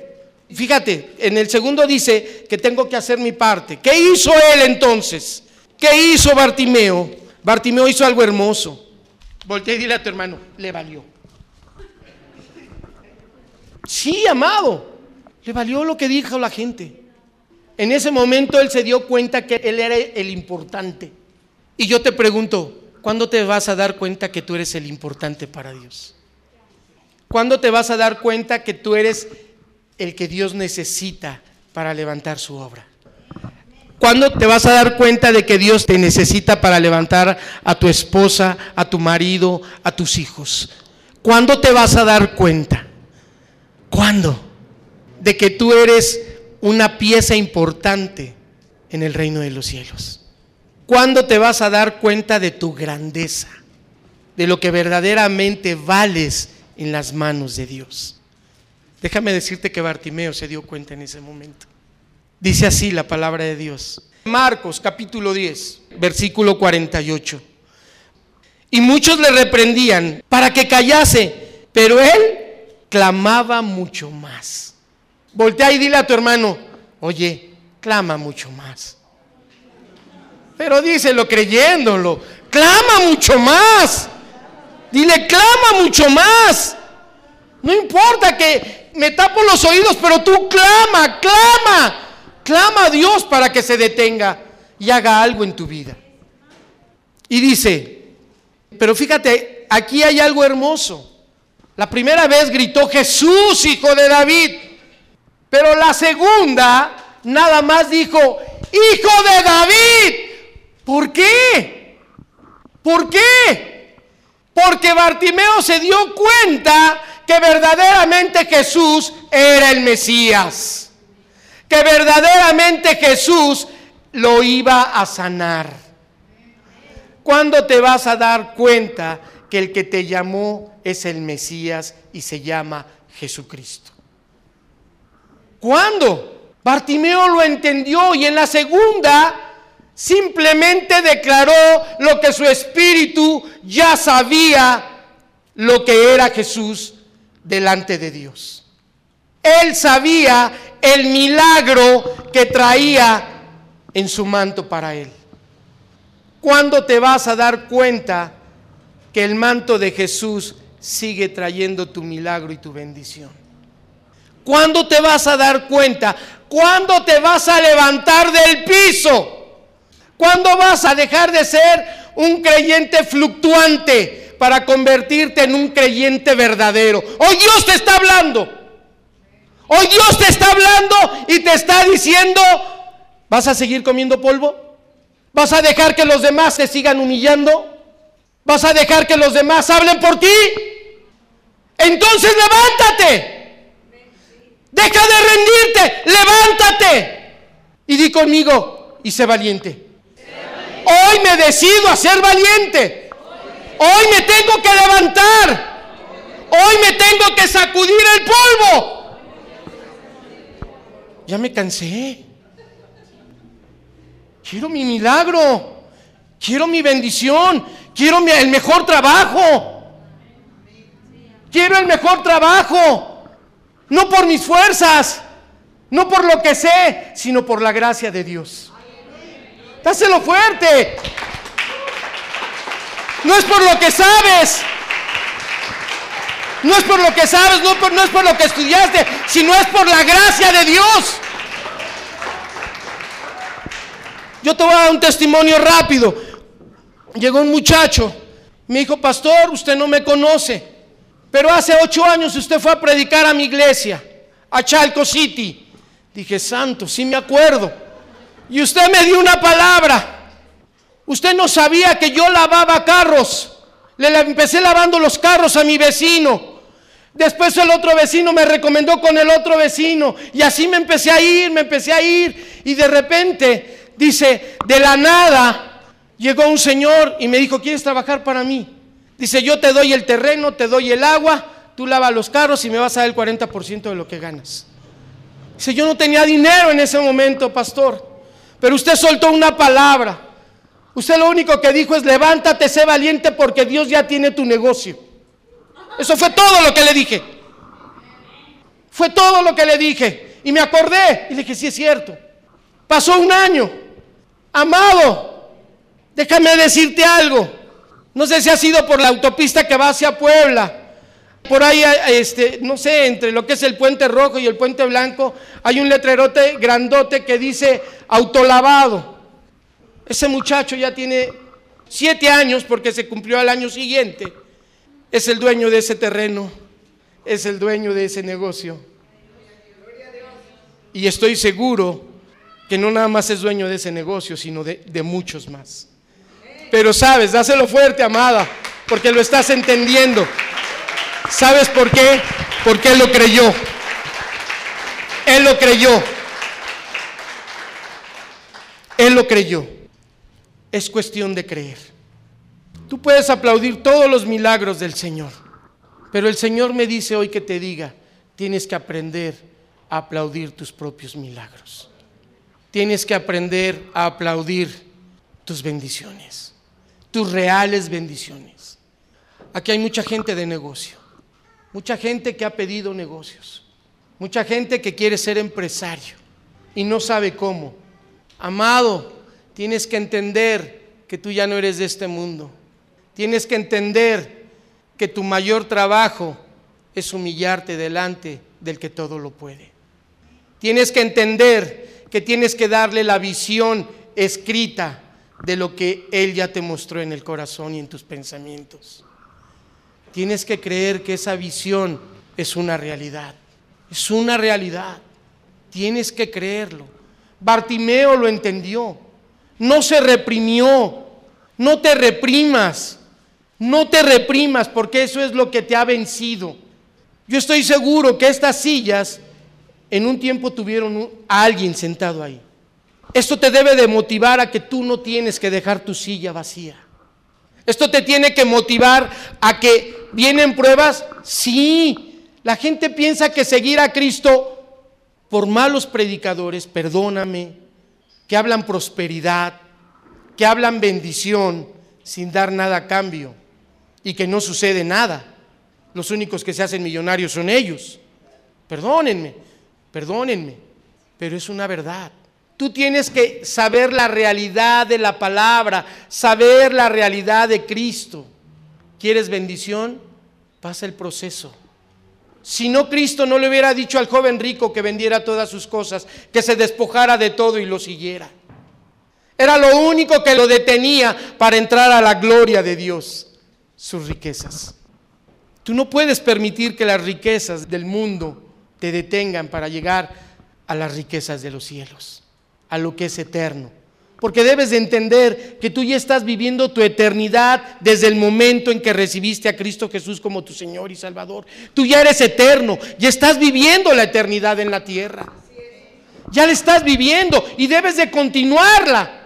Fíjate, en el segundo dice que tengo que hacer mi parte. ¿Qué hizo él entonces? ¿Qué hizo Bartimeo? Bartimeo hizo algo hermoso. Voltea y dile a tu hermano, le valió. Sí, amado. Le valió lo que dijo la gente. En ese momento él se dio cuenta que él era el importante. Y yo te pregunto, ¿cuándo te vas a dar cuenta que tú eres el importante para Dios? ¿Cuándo te vas a dar cuenta que tú eres el que Dios necesita para levantar su obra? ¿Cuándo te vas a dar cuenta de que Dios te necesita para levantar a tu esposa, a tu marido, a tus hijos? ¿Cuándo te vas a dar cuenta? ¿Cuándo? de que tú eres una pieza importante en el reino de los cielos? ¿Cuándo te vas a dar cuenta de tu grandeza? De lo que verdaderamente vales en las manos de Dios. Déjame decirte que Bartimeo se dio cuenta en ese momento. Dice así la palabra de Dios. Marcos capítulo 10, versículo 48. Y muchos le reprendían para que callase, pero él clamaba mucho más. Voltea y dile a tu hermano, oye, clama mucho más. Pero díselo creyéndolo, clama mucho más. Dile, clama mucho más. No importa que me tapo los oídos, pero tú clama, clama. Clama a Dios para que se detenga y haga algo en tu vida. Y dice, pero fíjate, aquí hay algo hermoso. La primera vez gritó Jesús, hijo de David. Pero la segunda nada más dijo, hijo de David. ¿Por qué? ¿Por qué? Porque Bartimeo se dio cuenta que verdaderamente Jesús era el Mesías. Que verdaderamente Jesús lo iba a sanar. ¿Cuándo te vas a dar cuenta que el que te llamó es el Mesías y se llama Jesucristo? ¿Cuándo? Bartimeo lo entendió y en la segunda simplemente declaró lo que su espíritu ya sabía lo que era Jesús delante de Dios. Él sabía el milagro que traía en su manto para él. ¿Cuándo te vas a dar cuenta que el manto de Jesús sigue trayendo tu milagro y tu bendición? ¿Cuándo te vas a dar cuenta? ¿Cuándo te vas a levantar del piso? ¿Cuándo vas a dejar de ser un creyente fluctuante para convertirte en un creyente verdadero? Hoy Dios te está hablando. Hoy Dios te está hablando y te está diciendo, ¿vas a seguir comiendo polvo? ¿Vas a dejar que los demás te sigan humillando? ¿Vas a dejar que los demás hablen por ti? Entonces levántate. Deja de rendirte, levántate. Y di conmigo, y sé valiente. Hoy me decido a ser valiente. Hoy me tengo que levantar. Hoy me tengo que sacudir el polvo. Ya me cansé. Quiero mi milagro. Quiero mi bendición. Quiero el mejor trabajo. Quiero el mejor trabajo. No por mis fuerzas. No por lo que sé, sino por la gracia de Dios. Dáselo fuerte. No es por lo que sabes. No es por lo que sabes, no, es por lo que estudiaste, sino es por la gracia de Dios. Yo te voy a dar un testimonio rápido. Llegó un muchacho, me dijo, pastor, usted no me conoce, pero hace ocho años usted fue a predicar a mi iglesia, a Chalco City. Dije, santo, sí me acuerdo. Y usted me dio una palabra. Usted no sabía que yo lavaba carros. Le empecé lavando los carros a mi vecino. Después el otro vecino me recomendó con el otro vecino. Y así me empecé a ir, me empecé a ir. Y de repente, dice, de la nada, llegó un señor y me dijo, ¿quieres trabajar para mí? Dice, yo te doy el terreno, te doy el agua, tú lavas los carros y me vas a dar el 40% de lo que ganas. Dice, yo no tenía dinero en ese momento, pastor. Pero usted soltó una palabra. Usted lo único que dijo es levántate, sé valiente porque Dios ya tiene tu negocio. Eso fue todo lo que le dije. Fue todo lo que le dije. Y me acordé y le dije, sí es cierto. Pasó un año. Amado, déjame decirte algo. No sé si ha sido por la autopista que va hacia Puebla por ahí, este, no sé, entre lo que es el puente rojo y el puente blanco, hay un letrerote grandote que dice autolavado. Ese muchacho ya tiene siete años porque se cumplió al año siguiente. Es el dueño de ese terreno, es el dueño de ese negocio. Y estoy seguro que no nada más es dueño de ese negocio, sino de, de muchos más. Pero sabes, dáselo fuerte, amada, porque lo estás entendiendo. ¿Sabes por qué? Porque Él lo creyó. Él lo creyó. Él lo creyó. Es cuestión de creer. Tú puedes aplaudir todos los milagros del Señor, pero el Señor me dice hoy que te diga, tienes que aprender a aplaudir tus propios milagros. Tienes que aprender a aplaudir tus bendiciones, tus reales bendiciones. Aquí hay mucha gente de negocio. Mucha gente que ha pedido negocios. Mucha gente que quiere ser empresario y no sabe cómo. Amado, tienes que entender que tú ya no eres de este mundo. Tienes que entender que tu mayor trabajo es humillarte delante del que todo lo puede. Tienes que entender que tienes que darle la visión escrita de lo que Él ya te mostró en el corazón y en tus pensamientos. Tienes que creer que esa visión es una realidad. Es una realidad. Tienes que creerlo. Bartimeo lo entendió. No se reprimió. No te reprimas. No te reprimas porque eso es lo que te ha vencido. Yo estoy seguro que estas sillas en un tiempo tuvieron a alguien sentado ahí. Esto te debe de motivar a que tú no tienes que dejar tu silla vacía. Esto te tiene que motivar a que vienen pruebas. Sí, la gente piensa que seguir a Cristo por malos predicadores, perdóname, que hablan prosperidad, que hablan bendición sin dar nada a cambio y que no sucede nada. Los únicos que se hacen millonarios son ellos. Perdónenme, perdónenme, pero es una verdad. Tú tienes que saber la realidad de la palabra, saber la realidad de Cristo. ¿Quieres bendición? Pasa el proceso. Si no, Cristo no le hubiera dicho al joven rico que vendiera todas sus cosas, que se despojara de todo y lo siguiera. Era lo único que lo detenía para entrar a la gloria de Dios, sus riquezas. Tú no puedes permitir que las riquezas del mundo te detengan para llegar a las riquezas de los cielos, a lo que es eterno. Porque debes de entender que tú ya estás viviendo tu eternidad desde el momento en que recibiste a Cristo Jesús como tu Señor y Salvador. Tú ya eres eterno, ya estás viviendo la eternidad en la tierra. Ya la estás viviendo y debes de continuarla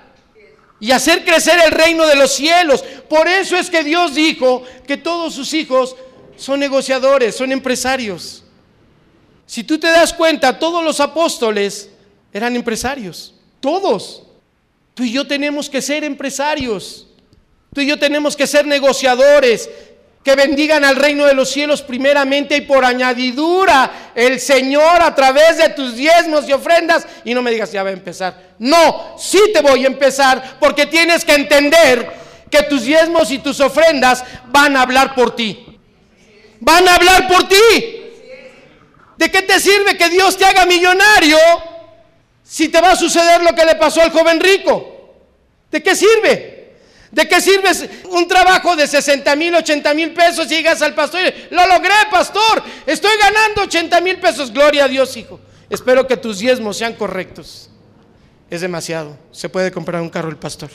y hacer crecer el reino de los cielos. Por eso es que Dios dijo que todos sus hijos son negociadores, son empresarios. Si tú te das cuenta, todos los apóstoles eran empresarios, todos. Tú y yo tenemos que ser empresarios. Tú y yo tenemos que ser negociadores que bendigan al reino de los cielos primeramente y por añadidura el Señor a través de tus diezmos y ofrendas. Y no me digas, ya va a empezar. No, sí te voy a empezar porque tienes que entender que tus diezmos y tus ofrendas van a hablar por ti. Van a hablar por ti. ¿De qué te sirve que Dios te haga millonario si te va a suceder lo que le pasó al joven rico? ¿De qué sirve? ¿De qué sirve un trabajo de 60 mil, 80 mil pesos y llegas al pastor y lo logré, pastor? Estoy ganando 80 mil pesos. Gloria a Dios, hijo. Espero que tus diezmos sean correctos. Es demasiado. Se puede comprar un carro el pastor.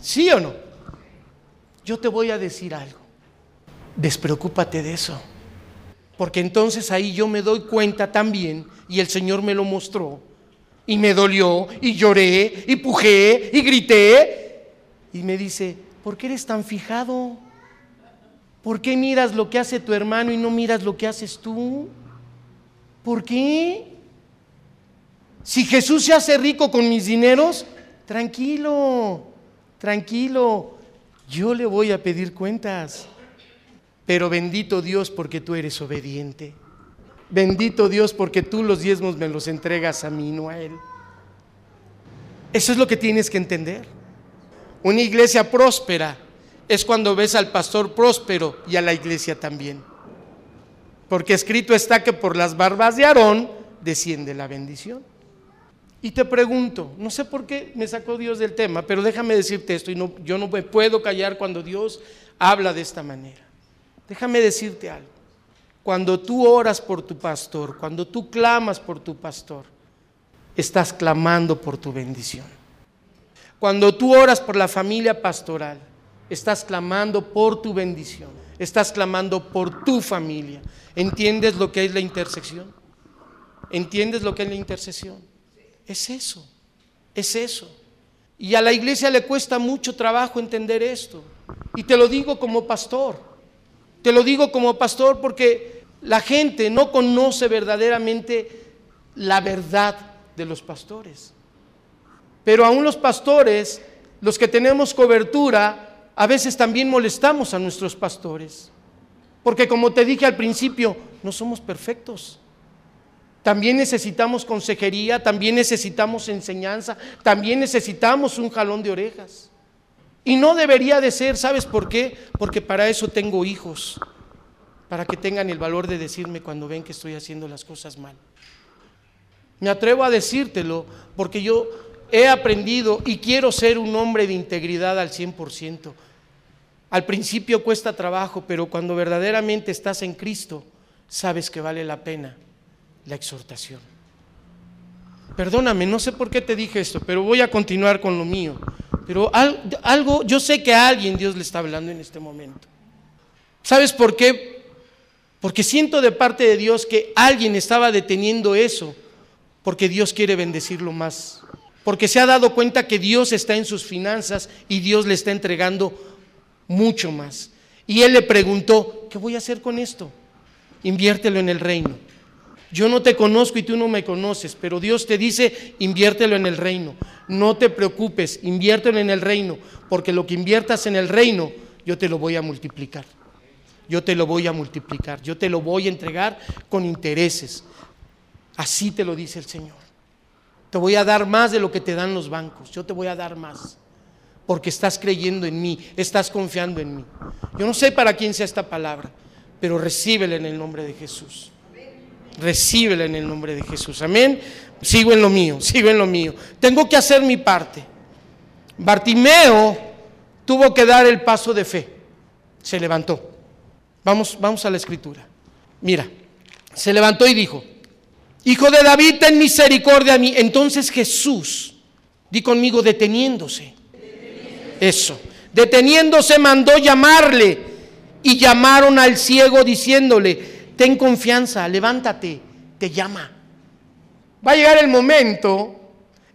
¿Sí o no? Yo te voy a decir algo. Despreocúpate de eso. Porque entonces ahí yo me doy cuenta también, y el Señor me lo mostró, y me dolió, y lloré, y pujé, y grité. Y me dice, ¿por qué eres tan fijado? ¿Por qué miras lo que hace tu hermano y no miras lo que haces tú? ¿Por qué? Si Jesús se hace rico con mis dineros, tranquilo, tranquilo, yo le voy a pedir cuentas. Pero bendito Dios porque tú eres obediente. Bendito Dios porque tú los diezmos me los entregas a mí, no a Él. Eso es lo que tienes que entender. Una iglesia próspera es cuando ves al pastor próspero y a la iglesia también. Porque escrito está que por las barbas de Aarón desciende la bendición. Y te pregunto, no sé por qué me sacó Dios del tema, pero déjame decirte esto, y no, yo no me puedo callar cuando Dios habla de esta manera. Déjame decirte algo. Cuando tú oras por tu pastor, cuando tú clamas por tu pastor, estás clamando por tu bendición. Cuando tú oras por la familia pastoral, estás clamando por tu bendición. Estás clamando por tu familia. ¿Entiendes lo que es la intersección? ¿Entiendes lo que es la intercesión? Es eso, es eso. Y a la iglesia le cuesta mucho trabajo entender esto. Y te lo digo como pastor. Te lo digo como pastor porque la gente no conoce verdaderamente la verdad de los pastores. Pero aún los pastores, los que tenemos cobertura, a veces también molestamos a nuestros pastores. Porque como te dije al principio, no somos perfectos. También necesitamos consejería, también necesitamos enseñanza, también necesitamos un jalón de orejas. Y no debería de ser, ¿sabes por qué? Porque para eso tengo hijos para que tengan el valor de decirme cuando ven que estoy haciendo las cosas mal. Me atrevo a decírtelo porque yo he aprendido y quiero ser un hombre de integridad al 100%. Al principio cuesta trabajo, pero cuando verdaderamente estás en Cristo, sabes que vale la pena la exhortación. Perdóname, no sé por qué te dije esto, pero voy a continuar con lo mío. Pero algo, yo sé que a alguien Dios le está hablando en este momento. ¿Sabes por qué? Porque siento de parte de Dios que alguien estaba deteniendo eso, porque Dios quiere bendecirlo más. Porque se ha dado cuenta que Dios está en sus finanzas y Dios le está entregando mucho más. Y él le preguntó, ¿qué voy a hacer con esto? Inviértelo en el reino. Yo no te conozco y tú no me conoces, pero Dios te dice, inviértelo en el reino. No te preocupes, inviértelo en el reino, porque lo que inviertas en el reino, yo te lo voy a multiplicar yo te lo voy a multiplicar, yo te lo voy a entregar con intereses. Así te lo dice el Señor. Te voy a dar más de lo que te dan los bancos, yo te voy a dar más, porque estás creyendo en mí, estás confiando en mí. Yo no sé para quién sea esta palabra, pero recíbela en el nombre de Jesús. Recíbela en el nombre de Jesús. Amén. Sigo en lo mío, sigo en lo mío. Tengo que hacer mi parte. Bartimeo tuvo que dar el paso de fe. Se levantó. Vamos, vamos a la escritura. Mira, se levantó y dijo, Hijo de David, ten misericordia a mí. Entonces Jesús, di conmigo, deteniéndose. Eso. Deteniéndose mandó llamarle y llamaron al ciego diciéndole, ten confianza, levántate, te llama. Va a llegar el momento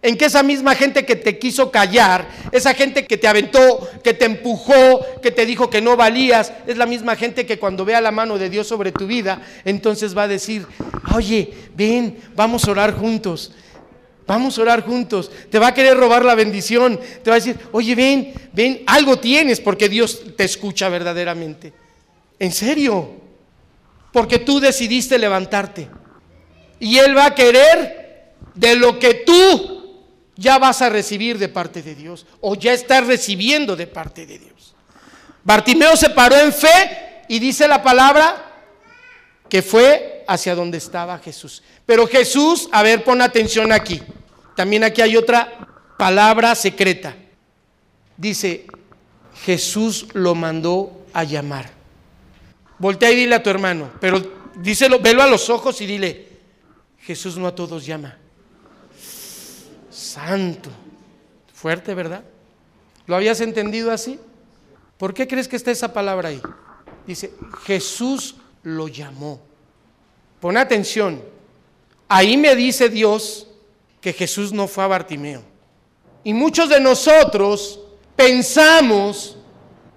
en que esa misma gente que te quiso callar, esa gente que te aventó, que te empujó, que te dijo que no valías, es la misma gente que cuando vea la mano de Dios sobre tu vida, entonces va a decir, oye, ven, vamos a orar juntos. Vamos a orar juntos. Te va a querer robar la bendición. Te va a decir, oye, ven, ven, algo tienes porque Dios te escucha verdaderamente. En serio. Porque tú decidiste levantarte. Y Él va a querer de lo que tú ya vas a recibir de parte de Dios o ya estás recibiendo de parte de Dios. Bartimeo se paró en fe y dice la palabra que fue hacia donde estaba Jesús. Pero Jesús, a ver, pon atención aquí. También aquí hay otra palabra secreta. Dice, Jesús lo mandó a llamar. Voltea y dile a tu hermano, pero díselo, velo a los ojos y dile, Jesús no a todos llama. Santo. Fuerte, ¿verdad? ¿Lo habías entendido así? ¿Por qué crees que está esa palabra ahí? Dice, Jesús lo llamó. Pon atención. Ahí me dice Dios que Jesús no fue a Bartimeo. Y muchos de nosotros pensamos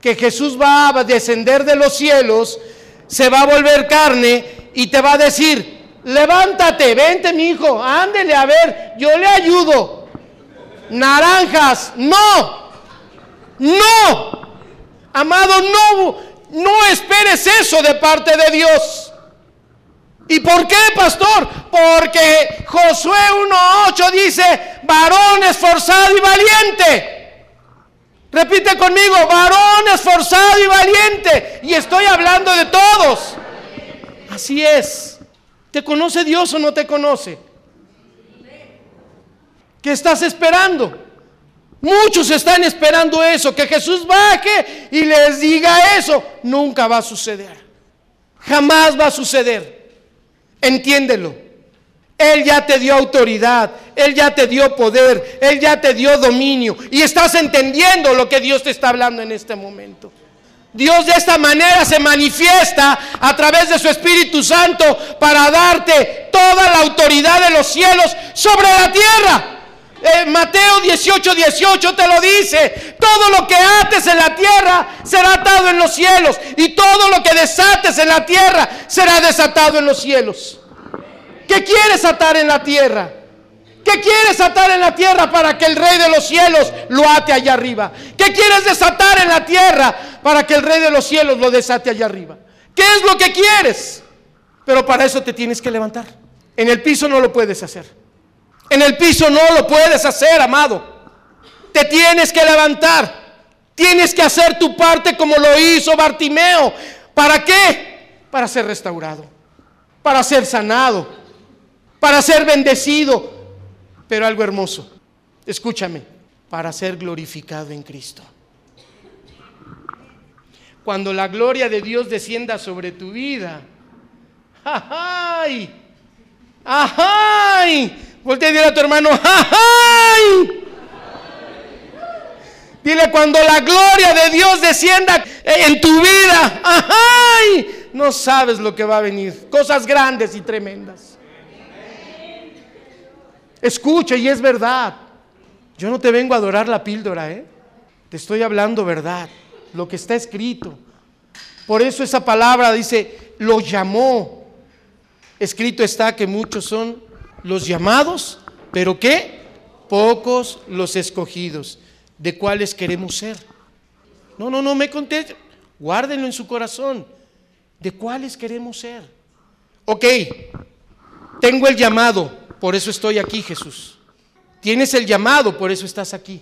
que Jesús va a descender de los cielos, se va a volver carne y te va a decir, levántate, vente mi hijo, ándele a ver, yo le ayudo naranjas. No, no, amado, no, no esperes eso de parte de Dios. ¿Y por qué, pastor? Porque Josué 1.8 dice, varón esforzado y valiente. Repite conmigo, varón esforzado y valiente. Y estoy hablando de todos. Así es. ¿Te conoce Dios o no te conoce? ¿Qué estás esperando? Muchos están esperando eso, que Jesús baje y les diga eso. Nunca va a suceder. Jamás va a suceder. Entiéndelo. Él ya te dio autoridad, Él ya te dio poder, Él ya te dio dominio. Y estás entendiendo lo que Dios te está hablando en este momento. Dios de esta manera se manifiesta a través de su Espíritu Santo para darte toda la autoridad de los cielos sobre la tierra. Eh, Mateo 18, 18 te lo dice. Todo lo que ates en la tierra será atado en los cielos. Y todo lo que desates en la tierra será desatado en los cielos. ¿Qué quieres atar en la tierra? ¿Qué quieres atar en la tierra para que el rey de los cielos lo ate allá arriba? ¿Qué quieres desatar en la tierra para que el rey de los cielos lo desate allá arriba? ¿Qué es lo que quieres? Pero para eso te tienes que levantar. En el piso no lo puedes hacer. En el piso no lo puedes hacer, amado. Te tienes que levantar. Tienes que hacer tu parte como lo hizo Bartimeo. ¿Para qué? Para ser restaurado. Para ser sanado. Para ser bendecido. Pero algo hermoso. Escúchame. Para ser glorificado en Cristo. Cuando la gloria de Dios descienda sobre tu vida. ¡Ay! ¡Ay! Voltea y dile a tu hermano, ¡ay! Dile cuando la gloria de Dios descienda en tu vida, ¡ay! No sabes lo que va a venir. Cosas grandes y tremendas. Escucha y es verdad. Yo no te vengo a adorar la píldora, ¿eh? Te estoy hablando verdad, lo que está escrito. Por eso esa palabra dice, lo llamó. Escrito está que muchos son los llamados, pero ¿qué? Pocos los escogidos. ¿De cuáles queremos ser? No, no, no me conteste. Guárdenlo en su corazón. ¿De cuáles queremos ser? Ok, tengo el llamado, por eso estoy aquí, Jesús. Tienes el llamado, por eso estás aquí.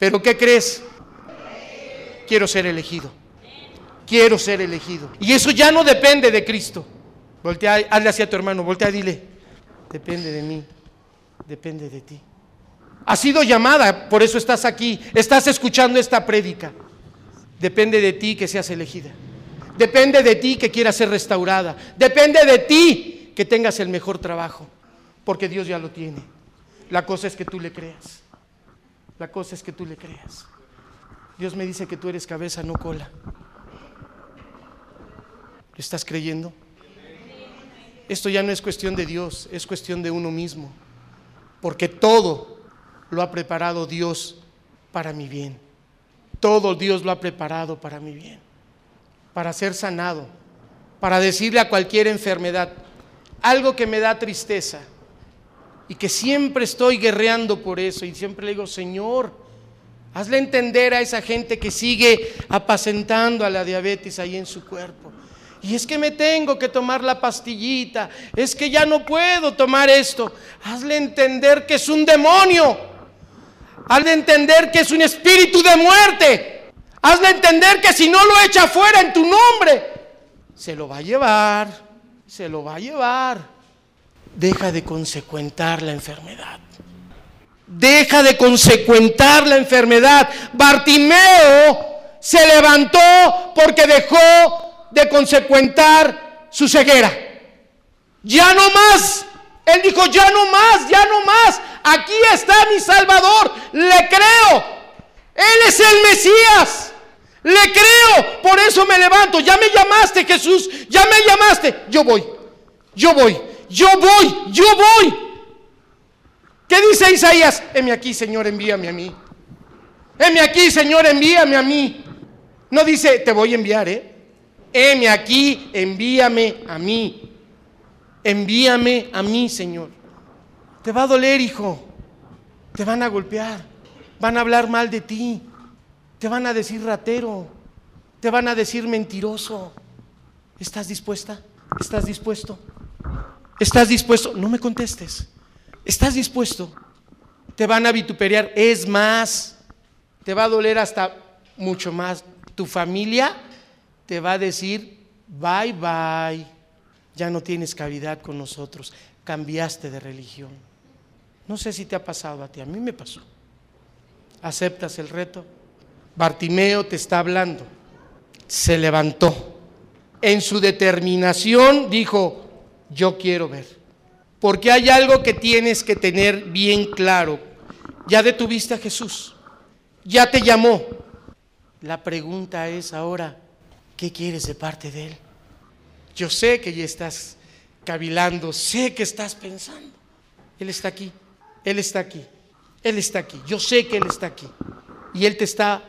Pero ¿qué crees? Quiero ser elegido. Quiero ser elegido. Y eso ya no depende de Cristo. Voltea, hazle hacia tu hermano, voltea, dile, depende de mí, depende de ti. Has sido llamada, por eso estás aquí, estás escuchando esta prédica. Depende de ti que seas elegida. Depende de ti que quieras ser restaurada. Depende de ti que tengas el mejor trabajo. Porque Dios ya lo tiene. La cosa es que tú le creas. La cosa es que tú le creas. Dios me dice que tú eres cabeza, no cola. ¿Lo estás creyendo? Esto ya no es cuestión de Dios, es cuestión de uno mismo. Porque todo lo ha preparado Dios para mi bien. Todo Dios lo ha preparado para mi bien. Para ser sanado. Para decirle a cualquier enfermedad. Algo que me da tristeza. Y que siempre estoy guerreando por eso. Y siempre le digo, Señor, hazle entender a esa gente que sigue apacentando a la diabetes ahí en su cuerpo. Y es que me tengo que tomar la pastillita. Es que ya no puedo tomar esto. Hazle entender que es un demonio. Hazle entender que es un espíritu de muerte. Hazle entender que si no lo echa fuera en tu nombre, se lo va a llevar. Se lo va a llevar. Deja de consecuentar la enfermedad. Deja de consecuentar la enfermedad. Bartimeo se levantó porque dejó de consecuentar su ceguera. Ya no más. Él dijo, ya no más, ya no más. Aquí está mi Salvador. Le creo. Él es el Mesías. Le creo. Por eso me levanto. Ya me llamaste, Jesús. Ya me llamaste. Yo voy. Yo voy. Yo voy. Yo voy. ¿Qué dice Isaías? Heme aquí, Señor, envíame a mí. Heme aquí, Señor, envíame a mí. No dice, te voy a enviar, ¿eh? heme aquí, envíame a mí. Envíame a mí, Señor. Te va a doler, hijo. Te van a golpear. Van a hablar mal de ti. Te van a decir ratero. Te van a decir mentiroso. ¿Estás dispuesta? ¿Estás dispuesto? ¿Estás dispuesto? No me contestes. ¿Estás dispuesto? Te van a vituperar. Es más, te va a doler hasta mucho más. Tu familia te va a decir, bye bye, ya no tienes cavidad con nosotros, cambiaste de religión. No sé si te ha pasado a ti, a mí me pasó. ¿Aceptas el reto? Bartimeo te está hablando. Se levantó. En su determinación dijo, yo quiero ver. Porque hay algo que tienes que tener bien claro. Ya detuviste a Jesús. Ya te llamó. La pregunta es ahora, ¿Qué quieres de parte de Él? Yo sé que ya estás cavilando, sé que estás pensando. Él está aquí, Él está aquí, Él está aquí. Yo sé que Él está aquí. Y Él te está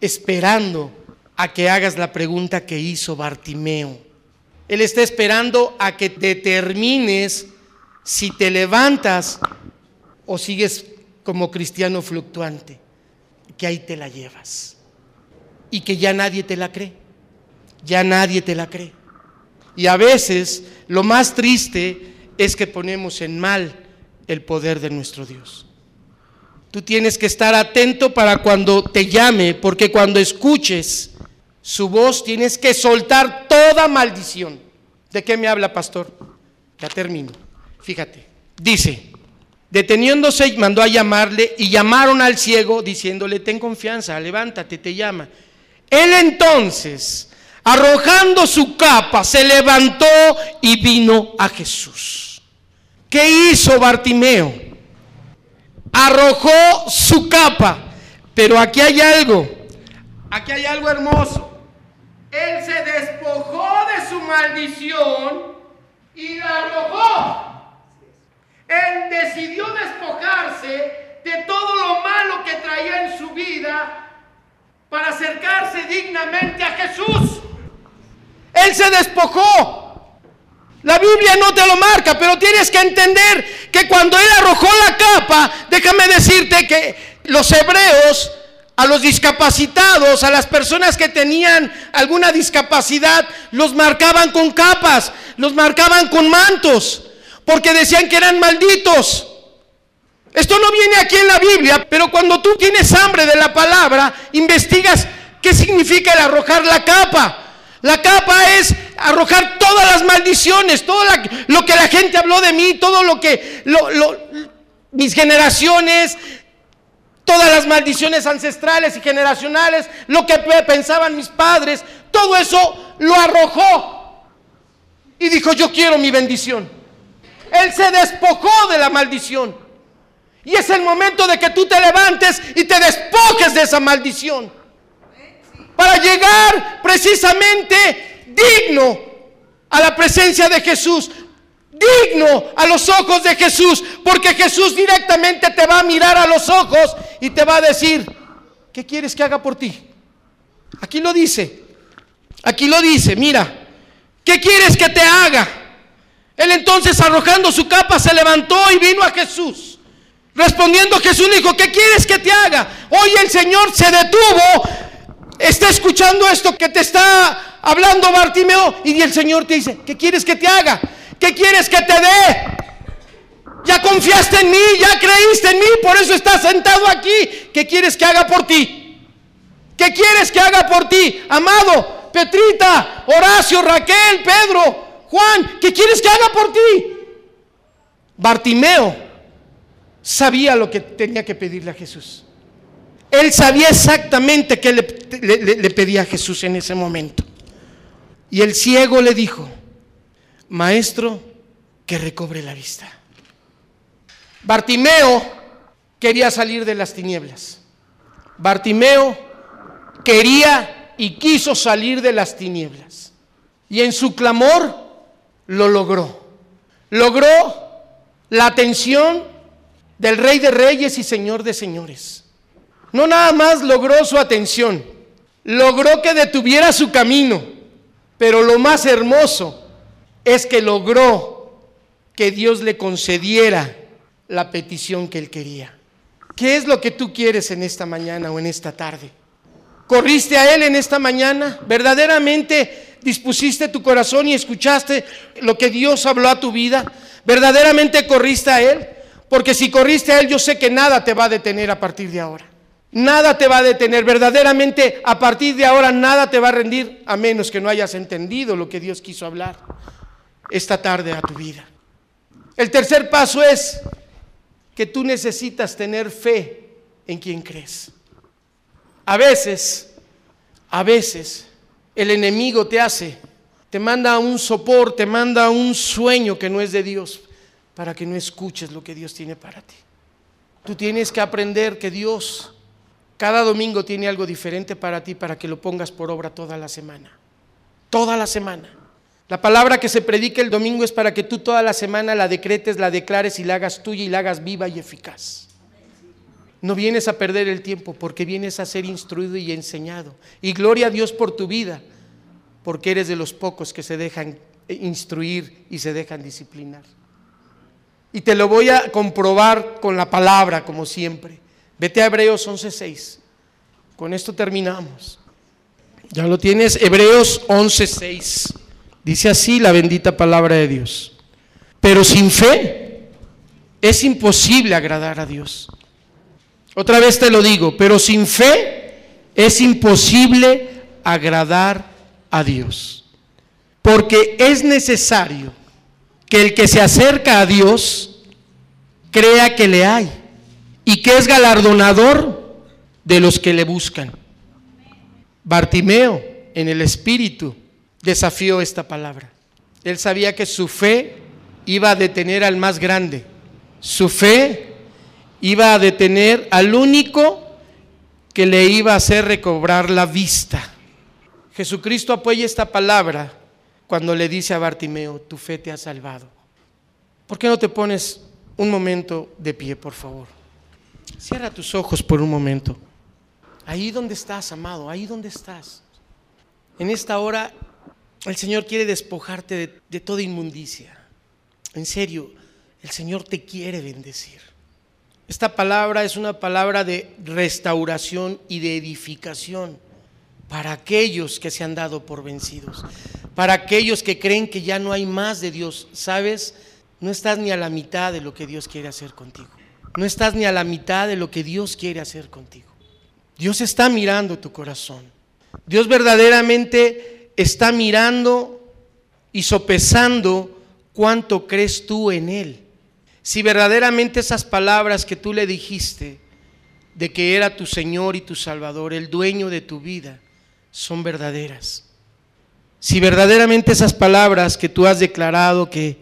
esperando a que hagas la pregunta que hizo Bartimeo. Él está esperando a que determines si te levantas o sigues como cristiano fluctuante, que ahí te la llevas y que ya nadie te la cree ya nadie te la cree. Y a veces lo más triste es que ponemos en mal el poder de nuestro Dios. Tú tienes que estar atento para cuando te llame, porque cuando escuches su voz tienes que soltar toda maldición. ¿De qué me habla, pastor? Ya termino. Fíjate. Dice, deteniéndose, mandó a llamarle y llamaron al ciego diciéndole, ten confianza, levántate, te llama. Él entonces, arrojando su capa, se levantó y vino a Jesús. ¿Qué hizo Bartimeo? Arrojó su capa. Pero aquí hay algo, aquí hay algo hermoso. Él se despojó de su maldición y la arrojó. Él decidió despojarse de todo lo malo que traía en su vida para acercarse dignamente a Jesús. Él se despojó. La Biblia no te lo marca, pero tienes que entender que cuando Él arrojó la capa, déjame decirte que los hebreos, a los discapacitados, a las personas que tenían alguna discapacidad, los marcaban con capas, los marcaban con mantos, porque decían que eran malditos. Esto no viene aquí en la Biblia, pero cuando tú tienes hambre de la palabra, investigas qué significa el arrojar la capa. La capa es arrojar todas las maldiciones, todo lo que la gente habló de mí, todo lo que mis generaciones, todas las maldiciones ancestrales y generacionales, lo que pensaban mis padres, todo eso lo arrojó y dijo, yo quiero mi bendición. Él se despojó de la maldición. Y es el momento de que tú te levantes y te despojes de esa maldición. Para llegar precisamente digno a la presencia de Jesús. Digno a los ojos de Jesús. Porque Jesús directamente te va a mirar a los ojos y te va a decir, ¿qué quieres que haga por ti? Aquí lo dice. Aquí lo dice, mira. ¿Qué quieres que te haga? Él entonces arrojando su capa se levantó y vino a Jesús. Respondiendo Jesús dijo, ¿qué quieres que te haga? Hoy el Señor se detuvo, está escuchando esto que te está hablando Bartimeo y el Señor te dice, ¿qué quieres que te haga? ¿Qué quieres que te dé? Ya confiaste en mí, ya creíste en mí, por eso estás sentado aquí. ¿Qué quieres que haga por ti? ¿Qué quieres que haga por ti? Amado, Petrita, Horacio, Raquel, Pedro, Juan, ¿qué quieres que haga por ti? Bartimeo sabía lo que tenía que pedirle a Jesús. Él sabía exactamente qué le, pedía a Jesús en ese momento. Y el ciego le dijo, maestro, que recobre la vista. Bartimeo quería salir de las tinieblas. Bartimeo quería y quiso salir de las tinieblas. Y en su clamor lo logró. Logró la atención del Rey de Reyes y Señor de Señores. No nada más logró su atención, logró que detuviera su camino, pero lo más hermoso es que logró que Dios le concediera la petición que él quería. ¿Qué es lo que tú quieres en esta mañana o en esta tarde? ¿Corriste a Él en esta mañana? ¿Verdaderamente dispusiste tu corazón y escuchaste lo que Dios habló a tu vida? ¿Verdaderamente corriste a Él? Porque si corriste a Él, yo sé que nada te va a detener a partir de ahora. Nada te va a detener. Verdaderamente, a partir de ahora, nada te va a rendir a menos que no hayas entendido lo que Dios quiso hablar esta tarde a tu vida. El tercer paso es que tú necesitas tener fe en quien crees. A veces, a veces, el enemigo te hace, te manda un sopor, te manda un sueño que no es de Dios para que no escuches lo que Dios tiene para ti. Tú tienes que aprender que Dios cada domingo tiene algo diferente para ti para que lo pongas por obra toda la semana. Toda la semana. La palabra que se predica el domingo es para que tú toda la semana la decretes, la declares y la hagas tuya y la hagas viva y eficaz. No vienes a perder el tiempo porque vienes a ser instruido y enseñado. Y gloria a Dios por tu vida, porque eres de los pocos que se dejan instruir y se dejan disciplinar. Y te lo voy a comprobar con la palabra, como siempre. Vete a Hebreos 11.6. Con esto terminamos. Ya lo tienes, Hebreos 11.6. Dice así la bendita palabra de Dios. Pero sin fe es imposible agradar a Dios. Otra vez te lo digo, pero sin fe es imposible agradar a Dios. Porque es necesario que el que se acerca a Dios crea que le hay y que es galardonador de los que le buscan. Bartimeo en el espíritu desafió esta palabra. Él sabía que su fe iba a detener al más grande. Su fe iba a detener al único que le iba a hacer recobrar la vista. Jesucristo apoya esta palabra cuando le dice a Bartimeo, tu fe te ha salvado. ¿Por qué no te pones un momento de pie, por favor? Cierra tus ojos por un momento. Ahí donde estás, amado, ahí donde estás. En esta hora el Señor quiere despojarte de, de toda inmundicia. En serio, el Señor te quiere bendecir. Esta palabra es una palabra de restauración y de edificación para aquellos que se han dado por vencidos, para aquellos que creen que ya no hay más de Dios. ¿Sabes? No estás ni a la mitad de lo que Dios quiere hacer contigo. No estás ni a la mitad de lo que Dios quiere hacer contigo. Dios está mirando tu corazón. Dios verdaderamente está mirando y sopesando cuánto crees tú en Él. Si verdaderamente esas palabras que tú le dijiste de que era tu Señor y tu Salvador, el dueño de tu vida, son verdaderas. si verdaderamente esas palabras que tú has declarado que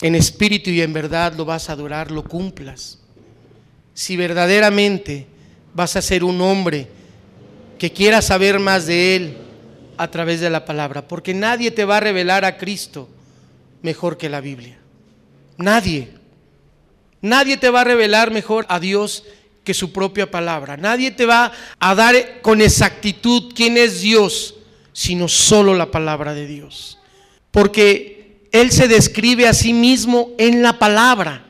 en espíritu y en verdad lo vas a adorar, lo cumplas. Si verdaderamente vas a ser un hombre que quiera saber más de Él a través de la palabra, porque nadie te va a revelar a Cristo mejor que la Biblia. Nadie. Nadie te va a revelar mejor a Dios que su propia palabra. Nadie te va a dar con exactitud quién es Dios, sino solo la palabra de Dios. Porque Él se describe a sí mismo en la palabra.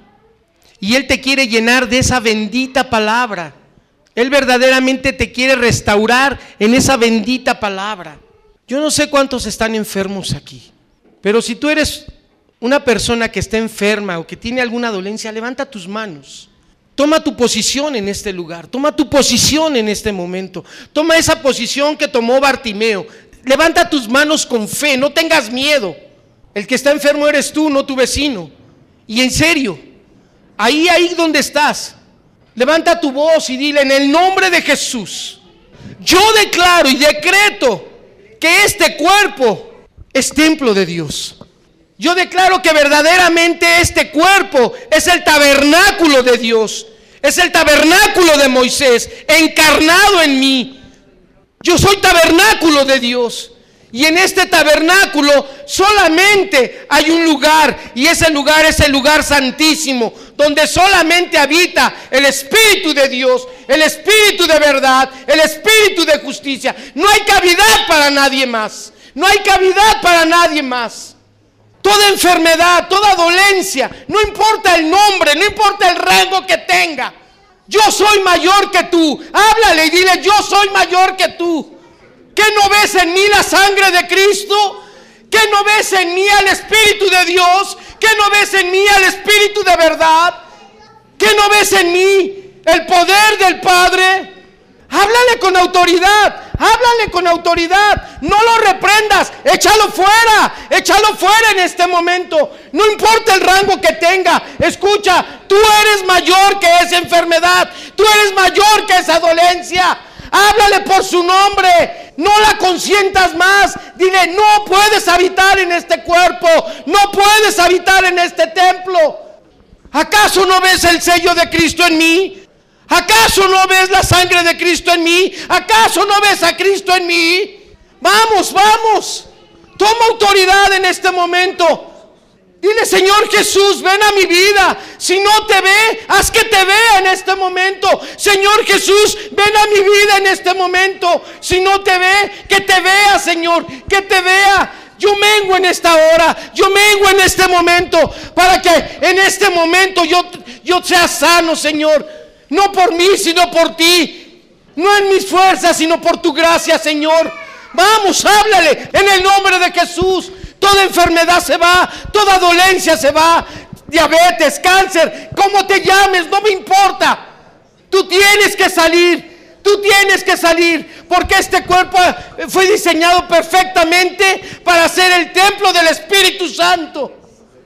Y Él te quiere llenar de esa bendita palabra. Él verdaderamente te quiere restaurar en esa bendita palabra. Yo no sé cuántos están enfermos aquí, pero si tú eres una persona que está enferma o que tiene alguna dolencia, levanta tus manos. Toma tu posición en este lugar, toma tu posición en este momento, toma esa posición que tomó Bartimeo. Levanta tus manos con fe, no tengas miedo. El que está enfermo eres tú, no tu vecino. Y en serio, ahí, ahí donde estás, levanta tu voz y dile en el nombre de Jesús, yo declaro y decreto que este cuerpo es templo de Dios. Yo declaro que verdaderamente este cuerpo es el tabernáculo de Dios. Es el tabernáculo de Moisés, encarnado en mí. Yo soy tabernáculo de Dios. Y en este tabernáculo solamente hay un lugar, y ese lugar es el lugar santísimo, donde solamente habita el Espíritu de Dios, el Espíritu de verdad, el Espíritu de justicia. No hay cavidad para nadie más. No hay cavidad para nadie más. Toda enfermedad, toda dolencia, no importa el nombre, no importa el rango que tenga. Yo soy mayor que tú. Háblale y dile, yo soy mayor que tú. ¿Qué no ves en mí la sangre de Cristo? ¿Qué no ves en mí al Espíritu de Dios? ¿Qué no ves en mí al Espíritu de verdad? ¿Qué no ves en mí el poder del Padre? Háblale con autoridad, háblale con autoridad. No lo reprendas, échalo fuera, échalo fuera en este momento. No importa el rango que tenga. Escucha, tú eres mayor que esa enfermedad, tú eres mayor que esa dolencia. Háblale por su nombre. No la consientas más. Dile, no puedes habitar en este cuerpo. No puedes habitar en este templo. ¿Acaso no ves el sello de Cristo en mí? ¿Acaso no ves la sangre de Cristo en mí? ¿Acaso no ves a Cristo en mí? Vamos, vamos. Toma autoridad en este momento. Dile, Señor Jesús, ven a mi vida. Si no te ve, haz que te vea en este momento. Señor Jesús, ven a mi vida en este momento. Si no te ve, que te vea, Señor, que te vea. Yo mengo en esta hora, yo mengo en este momento, para que en este momento yo, yo sea sano, Señor. No por mí, sino por ti. No en mis fuerzas, sino por tu gracia, Señor. Vamos, háblale en el nombre de Jesús. Toda enfermedad se va, toda dolencia se va. Diabetes, cáncer, como te llames, no me importa. Tú tienes que salir. Tú tienes que salir porque este cuerpo fue diseñado perfectamente para ser el templo del Espíritu Santo.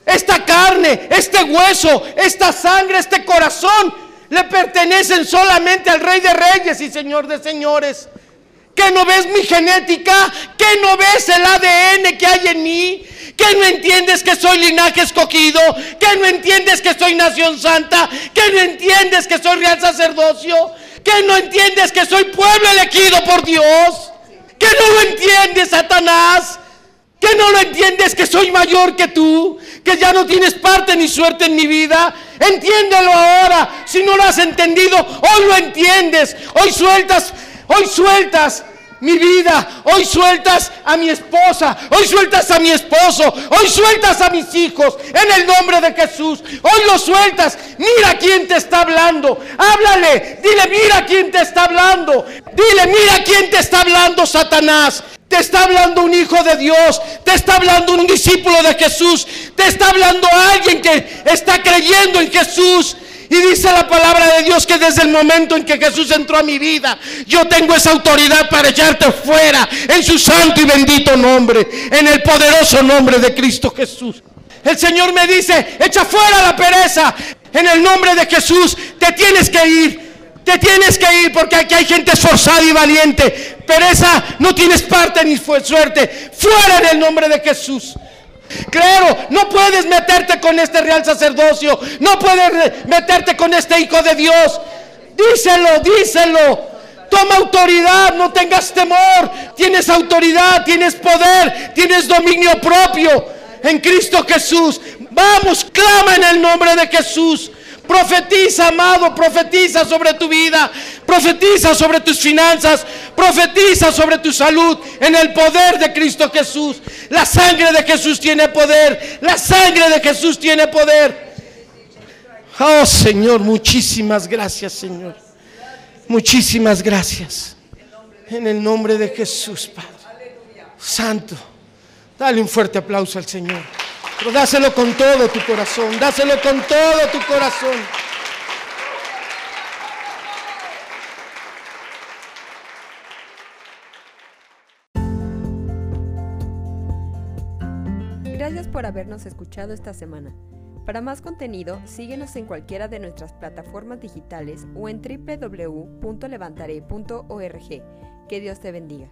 Esta carne, este hueso, esta sangre, este corazón le pertenecen solamente al Rey de Reyes y Señor de Señores. ¿Que no ves mi genética? ¿Que no ves el ADN que hay en mí? ¿Que no entiendes que soy linaje escogido? ¿Que no entiendes que soy nación santa? ¿Que no entiendes que soy real sacerdocio? ¿Que no entiendes que soy pueblo elegido por Dios? ¿Que no lo entiendes, Satanás? ¿Que no lo entiendes que soy mayor que tú? ¿Que ya no tienes parte ni suerte en mi vida? Entiéndelo ahora. Si no lo has entendido, hoy lo entiendes. Hoy sueltas, hoy sueltas mi vida. Hoy sueltas a mi esposa. Hoy sueltas a mi esposo. Hoy sueltas a mis hijos. En el nombre de Jesús. Hoy lo sueltas. Mira quién te está hablando. Háblale. Dile, mira quién te está hablando. Dile, mira quién te está hablando, Satanás. Te está hablando un hijo de Dios. Te está hablando un discípulo de Jesús. Te está hablando alguien que está creyendo en Jesús. Y dice la palabra de Dios que desde el momento en que Jesús entró a mi vida, yo tengo esa autoridad para echarte fuera en su santo y bendito nombre, en el poderoso nombre de Cristo Jesús. El Señor me dice, echa fuera la pereza. En el nombre de Jesús te tienes que ir. Te tienes que ir porque aquí hay gente esforzada y valiente. Pero esa no tienes parte ni suerte. Fuera en el nombre de Jesús. Claro, no puedes meterte con este real sacerdocio. No puedes meterte con este hijo de Dios. Díselo, díselo. Toma autoridad, no tengas temor. Tienes autoridad, tienes poder, tienes dominio propio en Cristo Jesús. Vamos, clama en el nombre de Jesús. Profetiza, amado, profetiza sobre tu vida, profetiza sobre tus finanzas, profetiza sobre tu salud en el poder de Cristo Jesús. La sangre de Jesús tiene poder, la sangre de Jesús tiene poder. Oh Señor, muchísimas gracias Señor. Muchísimas gracias. En el nombre de Jesús, Padre. Santo. Dale un fuerte aplauso al Señor. Pero dáselo con todo tu corazón, dáselo con todo tu corazón. Gracias por habernos escuchado esta semana. Para más contenido, síguenos en cualquiera de nuestras plataformas digitales o en www.levantaré.org. Que Dios te bendiga.